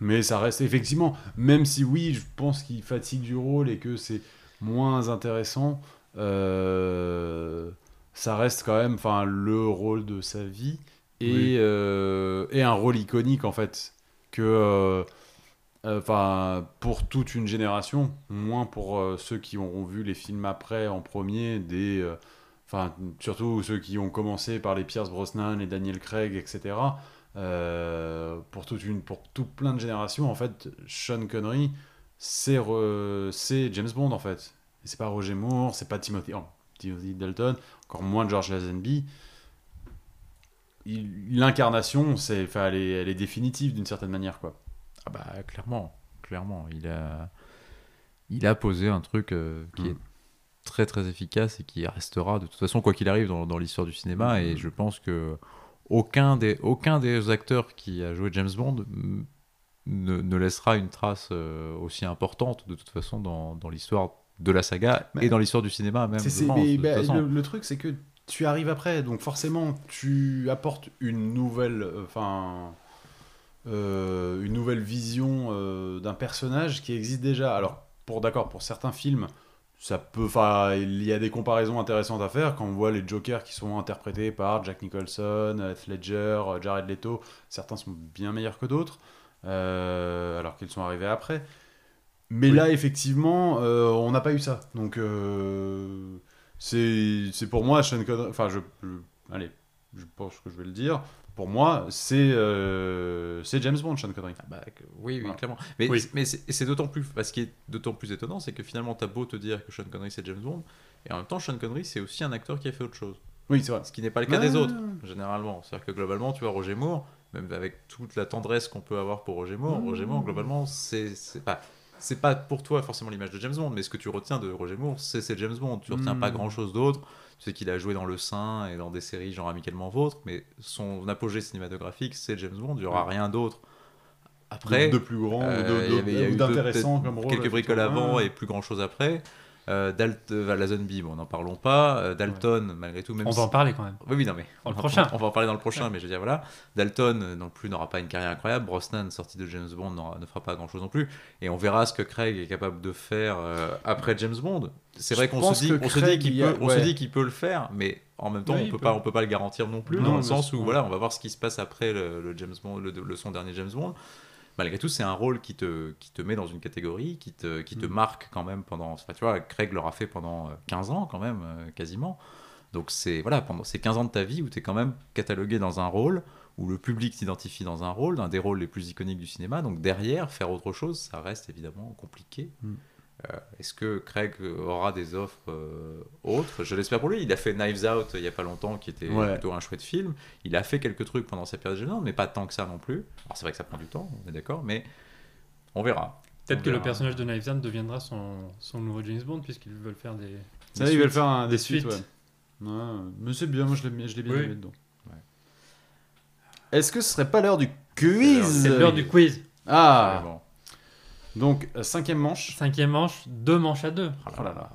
Mais ça reste effectivement, même si oui, je pense qu'il fatigue du rôle et que c'est moins intéressant, euh, ça reste quand même enfin le rôle de sa vie et, Oui. euh, et un rôle iconique en fait que euh, euh, enfin pour toute une génération, moins pour euh, ceux qui auront vu les films après en premier des enfin surtout ceux qui ont commencé par les Pierce Brosnan, les Daniel Craig, etc. Pour toute une pour tout plein de générations en fait Sean Connery c'est c'est James Bond en fait c'est pas Roger Moore c'est pas Timothy oh, Timothy Dalton encore moins George Lazenby l'incarnation c'est enfin, elle, est, elle est définitive d'une certaine manière quoi Ah bah clairement, clairement, il a, il a posé un truc euh, qui Mm. est très très efficace et qui restera de toute façon quoi qu'il arrive dans, dans l'histoire du cinéma. Et Mm. je pense que aucun des, aucun des acteurs qui a joué James Bond mm, ne, ne laissera une trace euh, aussi importante de toute façon dans, dans l'histoire de la saga Mais- et dans l'histoire du cinéma même. C'est- pense, mais, bah, le truc, c'est que tu arrives après, donc forcément, tu apportes une nouvelle, euh, enfin, euh, une nouvelle vision euh, d'un personnage qui existe déjà. Alors, pour d'accord, pour certains films, ça peut, enfin, il y a des comparaisons intéressantes à faire quand on voit les Jokers qui sont interprétés par Jack Nicholson, Heath Ledger, Jared Leto. Certains sont bien meilleurs que d'autres, euh, alors qu'ils sont arrivés après. Mais Oui. là, effectivement, on n'a pas eu ça. Donc, c'est c'est pour moi, Sean Connery. Enfin, je, je- allez, je pense que je vais le dire. Pour moi, c'est euh, c'est James Bond, Sean Connery. Ah bah, oui, oui, Voilà. clairement. Mais, Oui. mais c'est d'autant plus. bah, ce qui est d'autant plus étonnant, c'est que finalement, t'as beau te dire que Sean Connery c'est James Bond, et en même temps, Sean Connery c'est aussi un acteur qui a fait autre chose. Oui, c'est vrai. Ce qui n'est pas le cas des autres, généralement. C'est-à-dire que globalement, tu vois, Roger Moore, même avec toute la tendresse qu'on peut avoir pour Roger Moore, Mmh. Roger Moore, globalement, c'est c'est pas. C'est pas pour toi forcément l'image de James Bond, mais ce que tu retiens de Roger Moore, c'est c'est James Bond. Tu retiens pas grand chose d'autre. Tu sais qu'il a joué dans Le Saint et dans des séries genre Amicalement Vôtre, mais son apogée cinématographique, c'est James Bond. Il y aura Ouais. rien d'autre. Après, de plus grand euh, ou de- il y avait- il y a de- ou eu d'intéressant comme rôle. quelques bricoles avant Ouais. et plus grand chose après. Euh, Dalt euh, Lazenby, bon, n'en parlons pas. Euh, Dalton, malgré tout, même On si- va en parler quand même. oui, oui, non, mais Dans le on va- prochain. On va en parler dans le prochain, mais je veux dire, voilà. Dalton non plus n'aura pas une carrière incroyable. Brosnan, sorti de James Bond, n'aura- ne fera pas grand chose non plus. Et on verra ce que Craig est capable de faire euh, après James Bond. C'est vrai qu'on se dit, que on se dit Craig, qu'il a- peut, on se ouais. dit qu'il peut le faire, mais en même temps, Oui, on peut peut. pas, on peut pas le garantir non plus, Non, dans le sens où voilà, on va voir ce qui se passe après le, le James Bond, le, le- son dernier James Bond. Malgré tout, c'est un rôle qui te, qui te met dans une catégorie, qui te, qui te Mm. marque quand même pendant. Enfin, tu vois, Craig l'aura fait pendant euh, 15 ans quand même, euh, quasiment. Donc c'est voilà, pendant ces 15 ans de ta vie où tu es quand même catalogué dans un rôle, où le public t'identifie dans un rôle, un des rôles les plus iconiques du cinéma. Donc derrière, faire autre chose, ça reste évidemment compliqué. Mm. Euh, Est-ce que Craig aura des offres euh, autres? Je l'espère pour lui. Il a fait Knives Out il y a pas longtemps, qui était Ouais. plutôt un chouette film. Il a fait quelques trucs pendant sa période gênante, mais pas tant que ça non plus. Alors c'est vrai que ça prend du temps, on est d'accord, mais on verra. Peut-être que le personnage de Knives Out deviendra son, son nouveau James Bond, puisqu'ils veulent faire des. Ça, des ils veulent suites. faire un, des Des suites, suites. ouais. Ouais, mais c'est bien, moi je l'ai mis- je l'ai bien Oui. aimé dedans. Ouais. Est-ce que ce serait pas l'heure du quiz C'est l'heure du quiz. Ah Bon. Donc, euh, cinquième manche. Cinquième manche, deux manches à deux. Oh là là.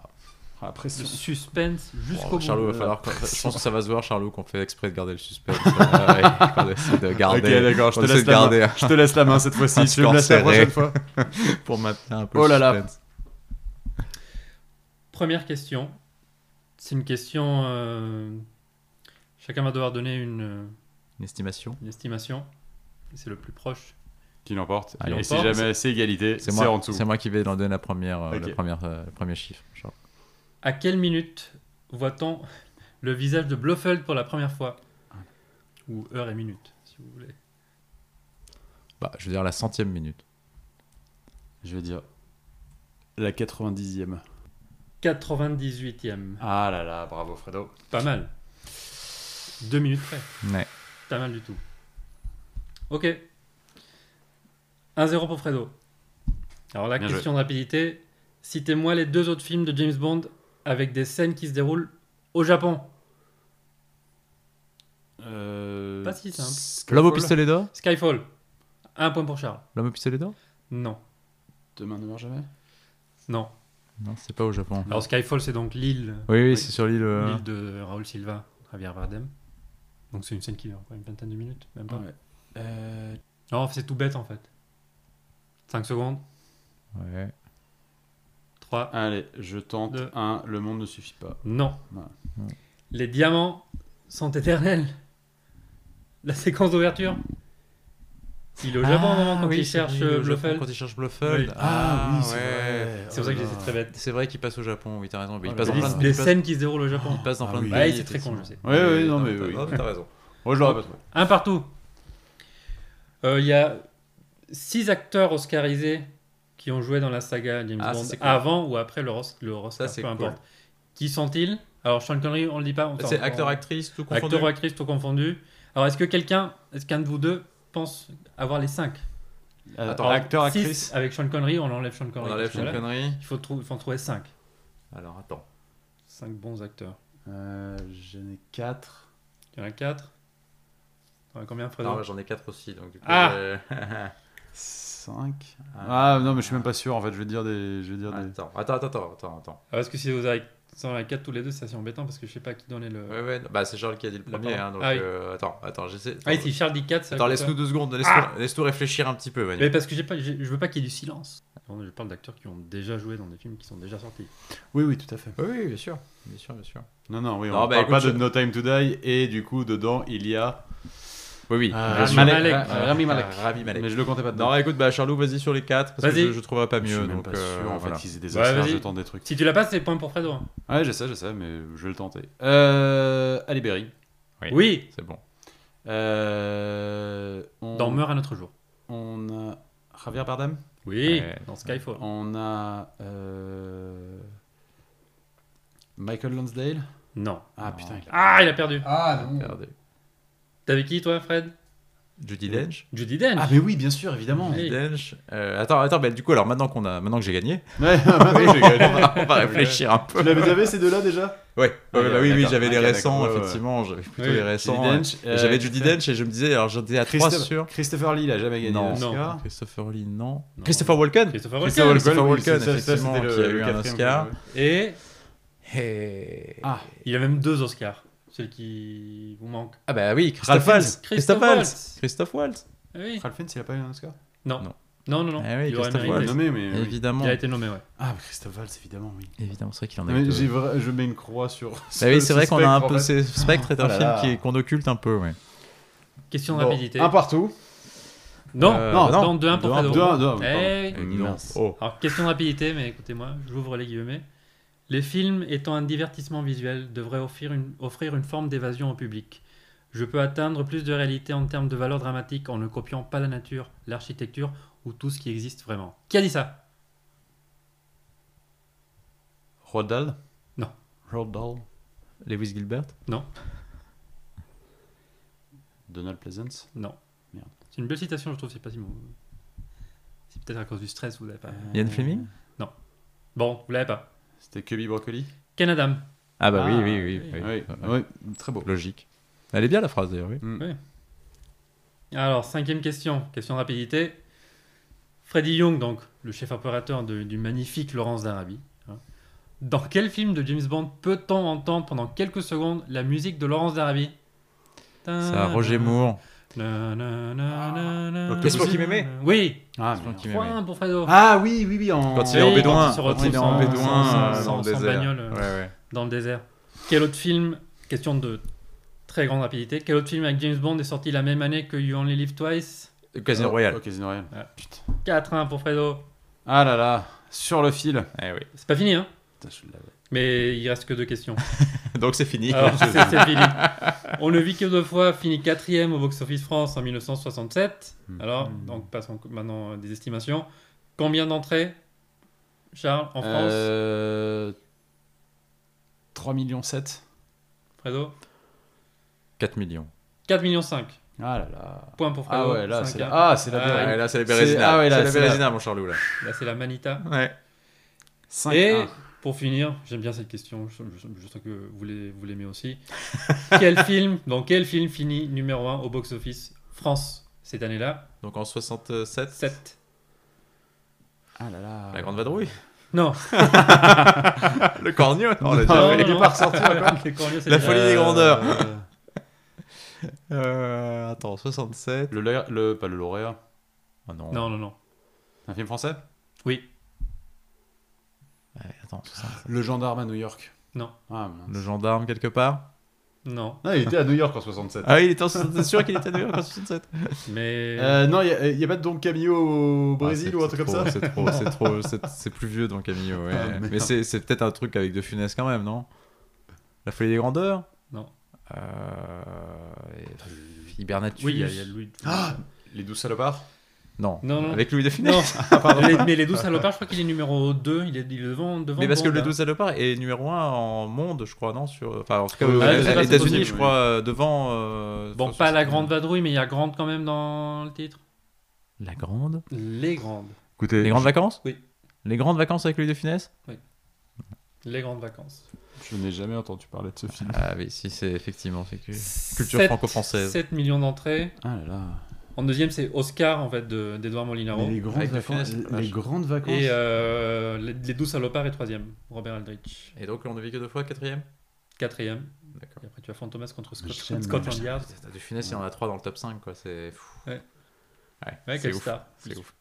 Ah, la pression. Le suspense jusqu'au Bon, Charlot, bout. va falloir. Je pense que ça va se voir, Charlot, qu'on fait exprès de garder le suspense. Euh, ouais, de garder. Ok, d'accord, je te laisse la main. garder Je te laisse la main cette fois-ci. Tu me laisses la prochaine fois. pour maintenir un peu Oh le là là. suspense. Première question. C'est une question. euh, Chacun va devoir donner une, Une estimation. une estimation. C'est le plus proche. Qui l'emporte. Et si jamais c'est égalité, C'est en dessous. c'est moi qui vais dans donner la première, euh, la première, euh, le premier chiffre. À quelle minute voit-on le visage de Blofeld pour la première fois? Ou heure et minute, si vous voulez. Bah, je veux dire la centième minute. Je vais dire la 90e. 98e. Ah là là, bravo Fredo. Pas mal. Deux minutes près. Ouais. Pas mal du tout. Ok. 1-0 pour Fredo. Alors la Bien question de rapidité. Citez-moi les deux autres films de James Bond avec des scènes qui se déroulent au Japon. Euh... Pas si simple. Skyfall L'homme au pistolet d'or Skyfall. Un point pour Charles. L'homme au pistolet d'or Non. Demain ne meurt jamais. Non. Non, c'est pas au Japon. Alors Skyfall, c'est donc l'île Oui, oui, Oui. c'est sur l'île. euh, l'île de Raoul Silva, Javier Bardem. Donc c'est une scène qui dure quoi, une vingtaine de minutes, même pas. Ouais. Euh... Non, c'est tout bête en fait. 5 secondes. Ouais. 3. Allez, je tente Deux. un. Le monde ne suffit pas. Non. Voilà. Les diamants sont éternels. La séquence d'ouverture. Il est au Japon Ah, quand oui, il c'est cherche euh, Blofeld. Quand il cherche Blofeld. Oui. Ah, c'est ouais. vrai. C'est pour ça que j'étais très bête. C'est vrai qu'il passe au Japon, oui, t'as raison. Mais il là passe dans Les, plein de les il passe- scènes qui se déroulent au Japon. Il passe dans Ah plein de oui. pays. Ouais, c'est très con, je sais. Ouais, ouais, non, mais t'as- oui. oh, T'as raison. Moi, je l'aurais pas trouvé. Un partout. Euh, Il y a 6 acteurs oscarisés qui ont joué dans la saga James Ah, Bond cool. avant ou après le, le Oscar, Ça, c'est peu cool. importe. Qui sont-ils? Alors Sean Connery, on le dit pas. on- C'est on- acteur-actrice, tout confondu? Acteur ou actrice, tout confondu. Alors, est-ce que quelqu'un, est-ce qu'un de vous deux pense avoir les 5 Attends, acteur, actrice. Avec Sean Connery, on enlève Sean On Connery. enlève parce que Sean Connery. Il faut, trou- il faut en trouver 5. Alors, attends. 5 bons acteurs. Euh, J'en ai 4. Il y en a 4. T'en as combien, Fredo? Non, j'en ai 4 aussi. Donc, du coup, Ah 5. Ah. Ah non, mais je suis même pas sûr en fait. Je vais dire des. Je vais dire des... Attends, attends, attends, attends, attends, attends. Alors, est-ce que si vous avez si on a 4 tous les deux, c'est assez embêtant parce que je sais pas qui donnait le. Ouais, ouais, bah c'est Charles qui a dit le premier, hein, donc Ah oui. euh, attends, attends, j'essaie. Ah, si Charles dit 4, c'est Attends, laisse-nous deux secondes, laisse-nous Ah laisse-nous réfléchir un petit peu, Manu. Mais parce que j'ai pas, je veux pas qu'il y ait du silence. Je parle d'acteurs qui ont déjà joué dans des films qui sont déjà sortis. Oui, oui, tout à fait. Oui, oui, bien sûr, bien sûr, bien sûr. Non, non, oui, on Non, bah, parle écoute, pas je- de No Time to Die et du coup dedans il y a Oui, oui. Ah, bien sûr. Rami Malek. Malek. Ah, Rami Malek. Rami Malek. Mais je le comptais pas dedans. Non, écoute, bah Charlot, vas-y sur les 4 parce que Vas-y. je, je trouverai pas je suis mieux. même donc, pas euh, sûr en voilà. fait aient des vas-y. je tente des trucs. Si tu l'as pas, c'est point pour Fredo. hein. Ouais, je sais, je sais, mais je vais le tenter. Euh, Ali Berry. Oui, C'est bon. Euh, on, dans Meurt un autre jour. on a Javier Bardem. Oui, Ouais. dans Skyfall. On a euh, Michael Lonsdale. Non. Ah putain. il a- Ah, il a perdu. Ah non. Regardez. T'avais qui, toi, Fred? Judy Dench. Judy Dench. Ah mais oui, bien sûr, évidemment. Judy Dench. Euh, attends, attends, bah, du coup, alors maintenant qu'on a, maintenant que j'ai gagné, Ouais, on va, on va réfléchir un peu. Tu l'avais déjà ces deux-là déjà? Ouais, ouais, Ah, bah oui, oui, j'avais les récents, effectivement, j'avais plutôt Oui. les récents. Judy ouais. Dench, Et euh, J'avais Judy Dench et je me disais, alors j'étais à 3 Christophe- sur. Christopher Lee, il a jamais gagné Non. l'Oscar. Christopher Lee, non. Non. Christopher Walken Christopher Christopher Walken. Christopher oui, Walken, effectivement, qui a eu un Oscar. j'avais. Et... Ah, il a même deux Oscars. Celui qui vous manque. Ah bah oui, Christophe Ralph Waltz. Christophe Christophe Waltz. Waltz. Christophe Waltz. Ah Oui. Ralph Fiennes, il a pas eu un Oscar? Non. Non. Non, non, non. Ah oui, il aurait Christophe l'a nommé, mais. oui. Évidemment. Il a été nommé, ouais. Ah, Christophe Waltz, évidemment, oui. Évidemment, c'est vrai qu'il en a Mais eu deux. j'ai vra- je mets une croix sur. Bah oui, c'est vrai qu'on a un peu. c'est- Spectre est un Oh film qu'on occulte un peu, ouais. Question de rapidité. Un partout. Non, Euh, non, non. non, 2-1 pour Deux, un, Fredo. deux, un, deux, un, Eh pardon. oui. Eh, dis donc. Mince. Oh. Alors, question de rapidité, mais écoutez-moi, j'ouvre les guillemets. Les films étant un divertissement visuel devraient offrir une, offrir une forme d'évasion au public. Je peux atteindre plus de réalité en termes de valeur dramatique en ne copiant pas la nature, l'architecture ou tout ce qui existe vraiment. Qui a dit ça? Roald Dahl Non. Roald Dahl. Lewis Gilbert? Donald Pleasance? Non. Merde. C'est une belle citation, je trouve. C'est pas si bon. C'est peut-être à cause du stress, vous l'avez pas. Ian Fleming? Bon, vous l'avez pas. C'était Cubby Broccoli. Ken Adam. Ah bah oui, Ah, oui, oui. oui. oui. Oui, Ouais, ouais, très beau. Logique. Elle est bien la phrase d'ailleurs, oui. Mm. Alors, cinquième question, question de rapidité. Freddie Young, donc le chef opérateur de- du magnifique Laurence d'Arabie. hein. Dans quel film de James Bond peut-on entendre pendant quelques secondes la musique de Laurence d'Arabie? C'est à Roger Moore. Na, qu'il m'aimait. Oui, Ah, qui m'aimait. 3-1 pour Fredo. Ah oui, oui, oui. En... Quand il est en Oui, bédouin. quand il se retrouve en sans- bédouin sans- euh, sans- dans le sans désert. bagnole, euh. Dans le désert. Quel autre film, question de très grande rapidité, quel autre film avec James Bond est sorti la même année que You Only Live Twice? Casino Royale. Oh, Casino Royale. Ah. Putain. 4-1 pour Fredo. Ah là là, sur le fil. Eh oui. C'est pas fini, hein? Putain, je l'avais. Mais il reste que deux questions. Donc c'est fini. Alors, c'est c'est fini. On ne vit que deux fois, finit quatrième au box-office France en 1967. Hmm. Alors, donc passons maintenant à des estimations. Combien d'entrées, Charles, en France Euh... 3 millions 7. Fredo 4 millions. 4 millions 5. Ah là là. Point pour Fredo. Ah ouais, là, Cinq c'est la... Ah, c'est la Ah, Bérésina. Ouais, là c'est la Bérésina. ah ouais, là, c'est la c'est la- Bérésina, mon Charlot là. Là, c'est la Manita. Ouais. 5 Et pour finir, j'aime bien cette question, je, je- je sais que vous l'aimez vous l'aimez aussi. quel film, dans quel film finit numéro 1 au box-office France cette année-là? Donc en 67, 7. Ah là là. La Grande Vadrouille? Non, Le Cornio. on l'a Non, déjà il est non. pas ressorti La folie des grandeurs. Euh, Euh, attends, 67. Le, la- le, pas le lauréat. Oh non. Non, non, non. Un film français? Oui, Ouais, attends, 67. Le gendarme à New York. non, Ah. Le gendarme quelque part. non. Non, il était à New York en 67. Ah, il était en 67. sûr qu'il était à New York en 67. Mais Euh, non, il n'y a, pas de Don Camillo au Ah, Brésil ou un truc comme ça C'est trop, c'est trop, c'est- plus vieux dans Camillo, ouais. Ah. Mais c'est peut-être un truc avec De Funès quand même, non? La folie des grandeurs? Non. Euh... Hibernatus oui, il y a, il y a Louis. Ah Les douze salopards? Non. Non, non. Avec Louis De Funès Non, Les- mais les 12 salopards, je crois qu'il est numéro 2, il est, il est devant, devant. Mais parce que Bond, le là. 12 salopards est numéro 1 en monde, je crois, non sur... Enfin, en tout cas, Oui, aux oui, États-Unis, je oui. crois, euh, devant. euh, Bon, pas la grande vadrouille, mais il y a grande quand même dans le titre. La grande Les grandes. Écoutez, Les grandes vacances Oui. Les grandes vacances avec Louis De Funès Les grandes vacances. je n'ai jamais entendu parler de ce film. Ah oui, si, c'est effectivement. c'est Culture franco-française. 7 millions d'entrées. Ah là là. En deuxième, c'est Oscar, en fait, de- d'Edouard Molinaro. Mais les grandes, de vacances, les grandes vacances. Et euh, les, les 12 salopards est troisième. Robert Aldrich. Et donc, on ne vit que deux fois, quatrième? Quatrième. D'accord. Et après, tu as Fantomas contre Scott, Scotland Yard. De Funès, il y en a trois dans le top 5, quoi. C'est fou. Ouais. Ouais, Ouais, c'est ouf. C'est ouf.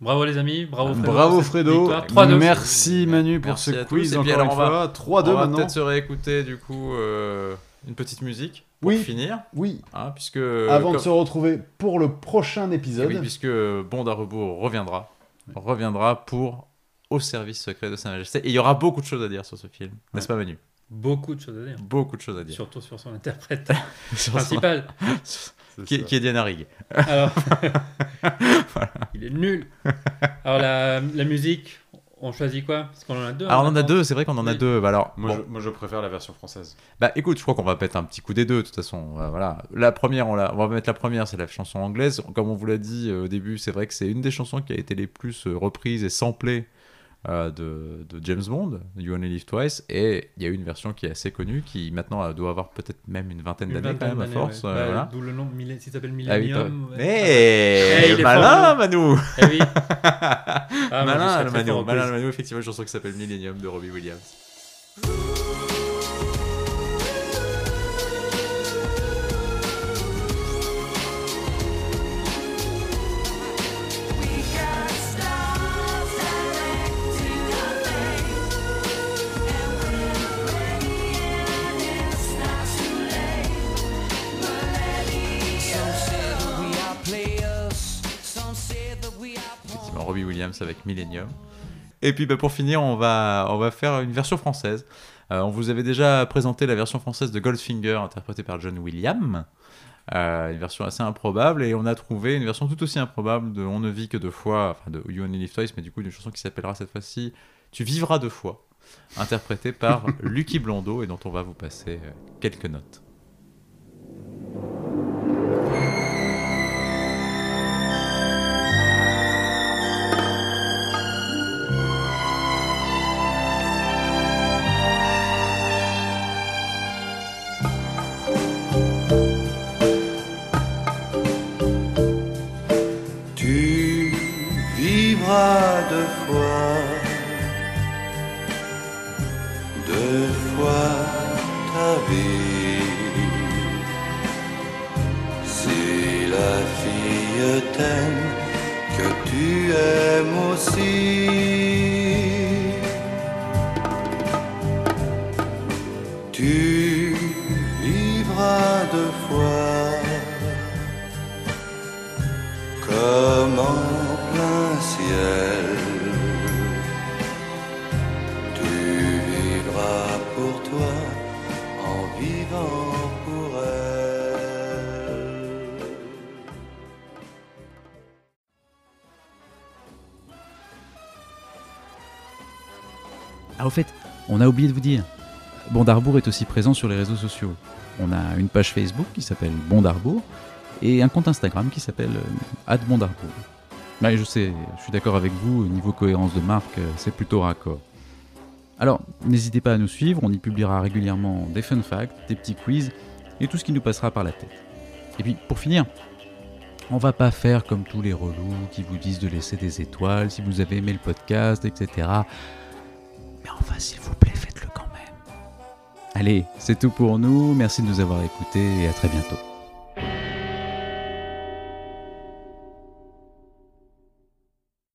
Bravo les amis, bravo Fredo. Bravo Fredo. victoire. 3-2. Merci Manu pour Merci ce quiz encore une on va- fois. On 3-2 va maintenant. peut-être se réécouter, du coup, euh, une petite musique pour Oui. finir. Oui, hein, puisque. avant de se retrouver pour le prochain Eh épisode. oui, puisque Bond à rebours reviendra. Reviendra pour Au service secret de Sa Majesté. Et il y aura beaucoup de choses à dire sur ce film. N'est-ce pas, Manu? Beaucoup de choses à dire. Beaucoup de choses à dire. Surtout sur son interprète principal. Qui est Diana Rigg. Alors, il est nul. Alors la, la musique, on choisit quoi? Parce qu'on en a deux. Alors on en a deux, c'est vrai qu'on en a Oui. deux. Bah, alors, Moi, bon, je, moi, je préfère la version française. bah écoute, je crois qu'on va mettre un petit coup des deux de toute façon. Euh, Voilà. La première, on, la- on va mettre la première, c'est la chanson anglaise. Comme on vous l'a dit euh, au début, c'est vrai que c'est une des chansons qui a été les plus euh, reprises et samplées euh, de, de James Bond, You Only Live Twice. Et il y a une version qui est assez connue, qui maintenant euh, doit avoir peut-être même une vingtaine d'années quand même à force. ouais. euh, Bah, voilà. D'où le nom, s'il s'appelle Ah oui, Millennium. il est malin, Manu Eh oui. Ah, je Malin, le Manu, malin, le Manu, effectivement, une chanson qui s'appelle Millennium de Robbie Williams. Robbie Williams avec Millennium. Et puis bah, pour finir, on va, on va faire une version française. Euh, on vous avait déjà présenté la version française de Goldfinger, interprétée par John Williams. Euh, une version assez improbable, et on a trouvé une version tout aussi improbable de On ne vit que deux fois, enfin de You Only Live Twice, mais du coup d'une chanson qui s'appellera cette fois-ci Tu vivras deux fois, interprétée par Lucky Blondeau, et dont on va vous passer euh, quelques notes. Deux fois, deux fois ta vie. Si la fille t'aime, que tu aimes aussi. On a oublié de vous dire. Bondarbourg est aussi présent sur les réseaux sociaux. On a une page Facebook qui s'appelle Bondarbourg et un compte Instagram qui s'appelle euh, @bondarbourg. Ouais, je sais, je suis d'accord avec vous, au niveau cohérence de marque, euh, c'est plutôt raccord. Alors, n'hésitez pas à nous suivre, on y publiera régulièrement des fun facts, des petits quiz et tout ce qui nous passera par la tête. Et puis, pour finir, on va pas faire comme tous les relous qui vous disent de laisser des étoiles si vous avez aimé le podcast, etc. Enfin, s'il vous plaît, faites-le quand même. Allez, c'est tout pour nous. Merci de nous avoir écoutés et à très bientôt.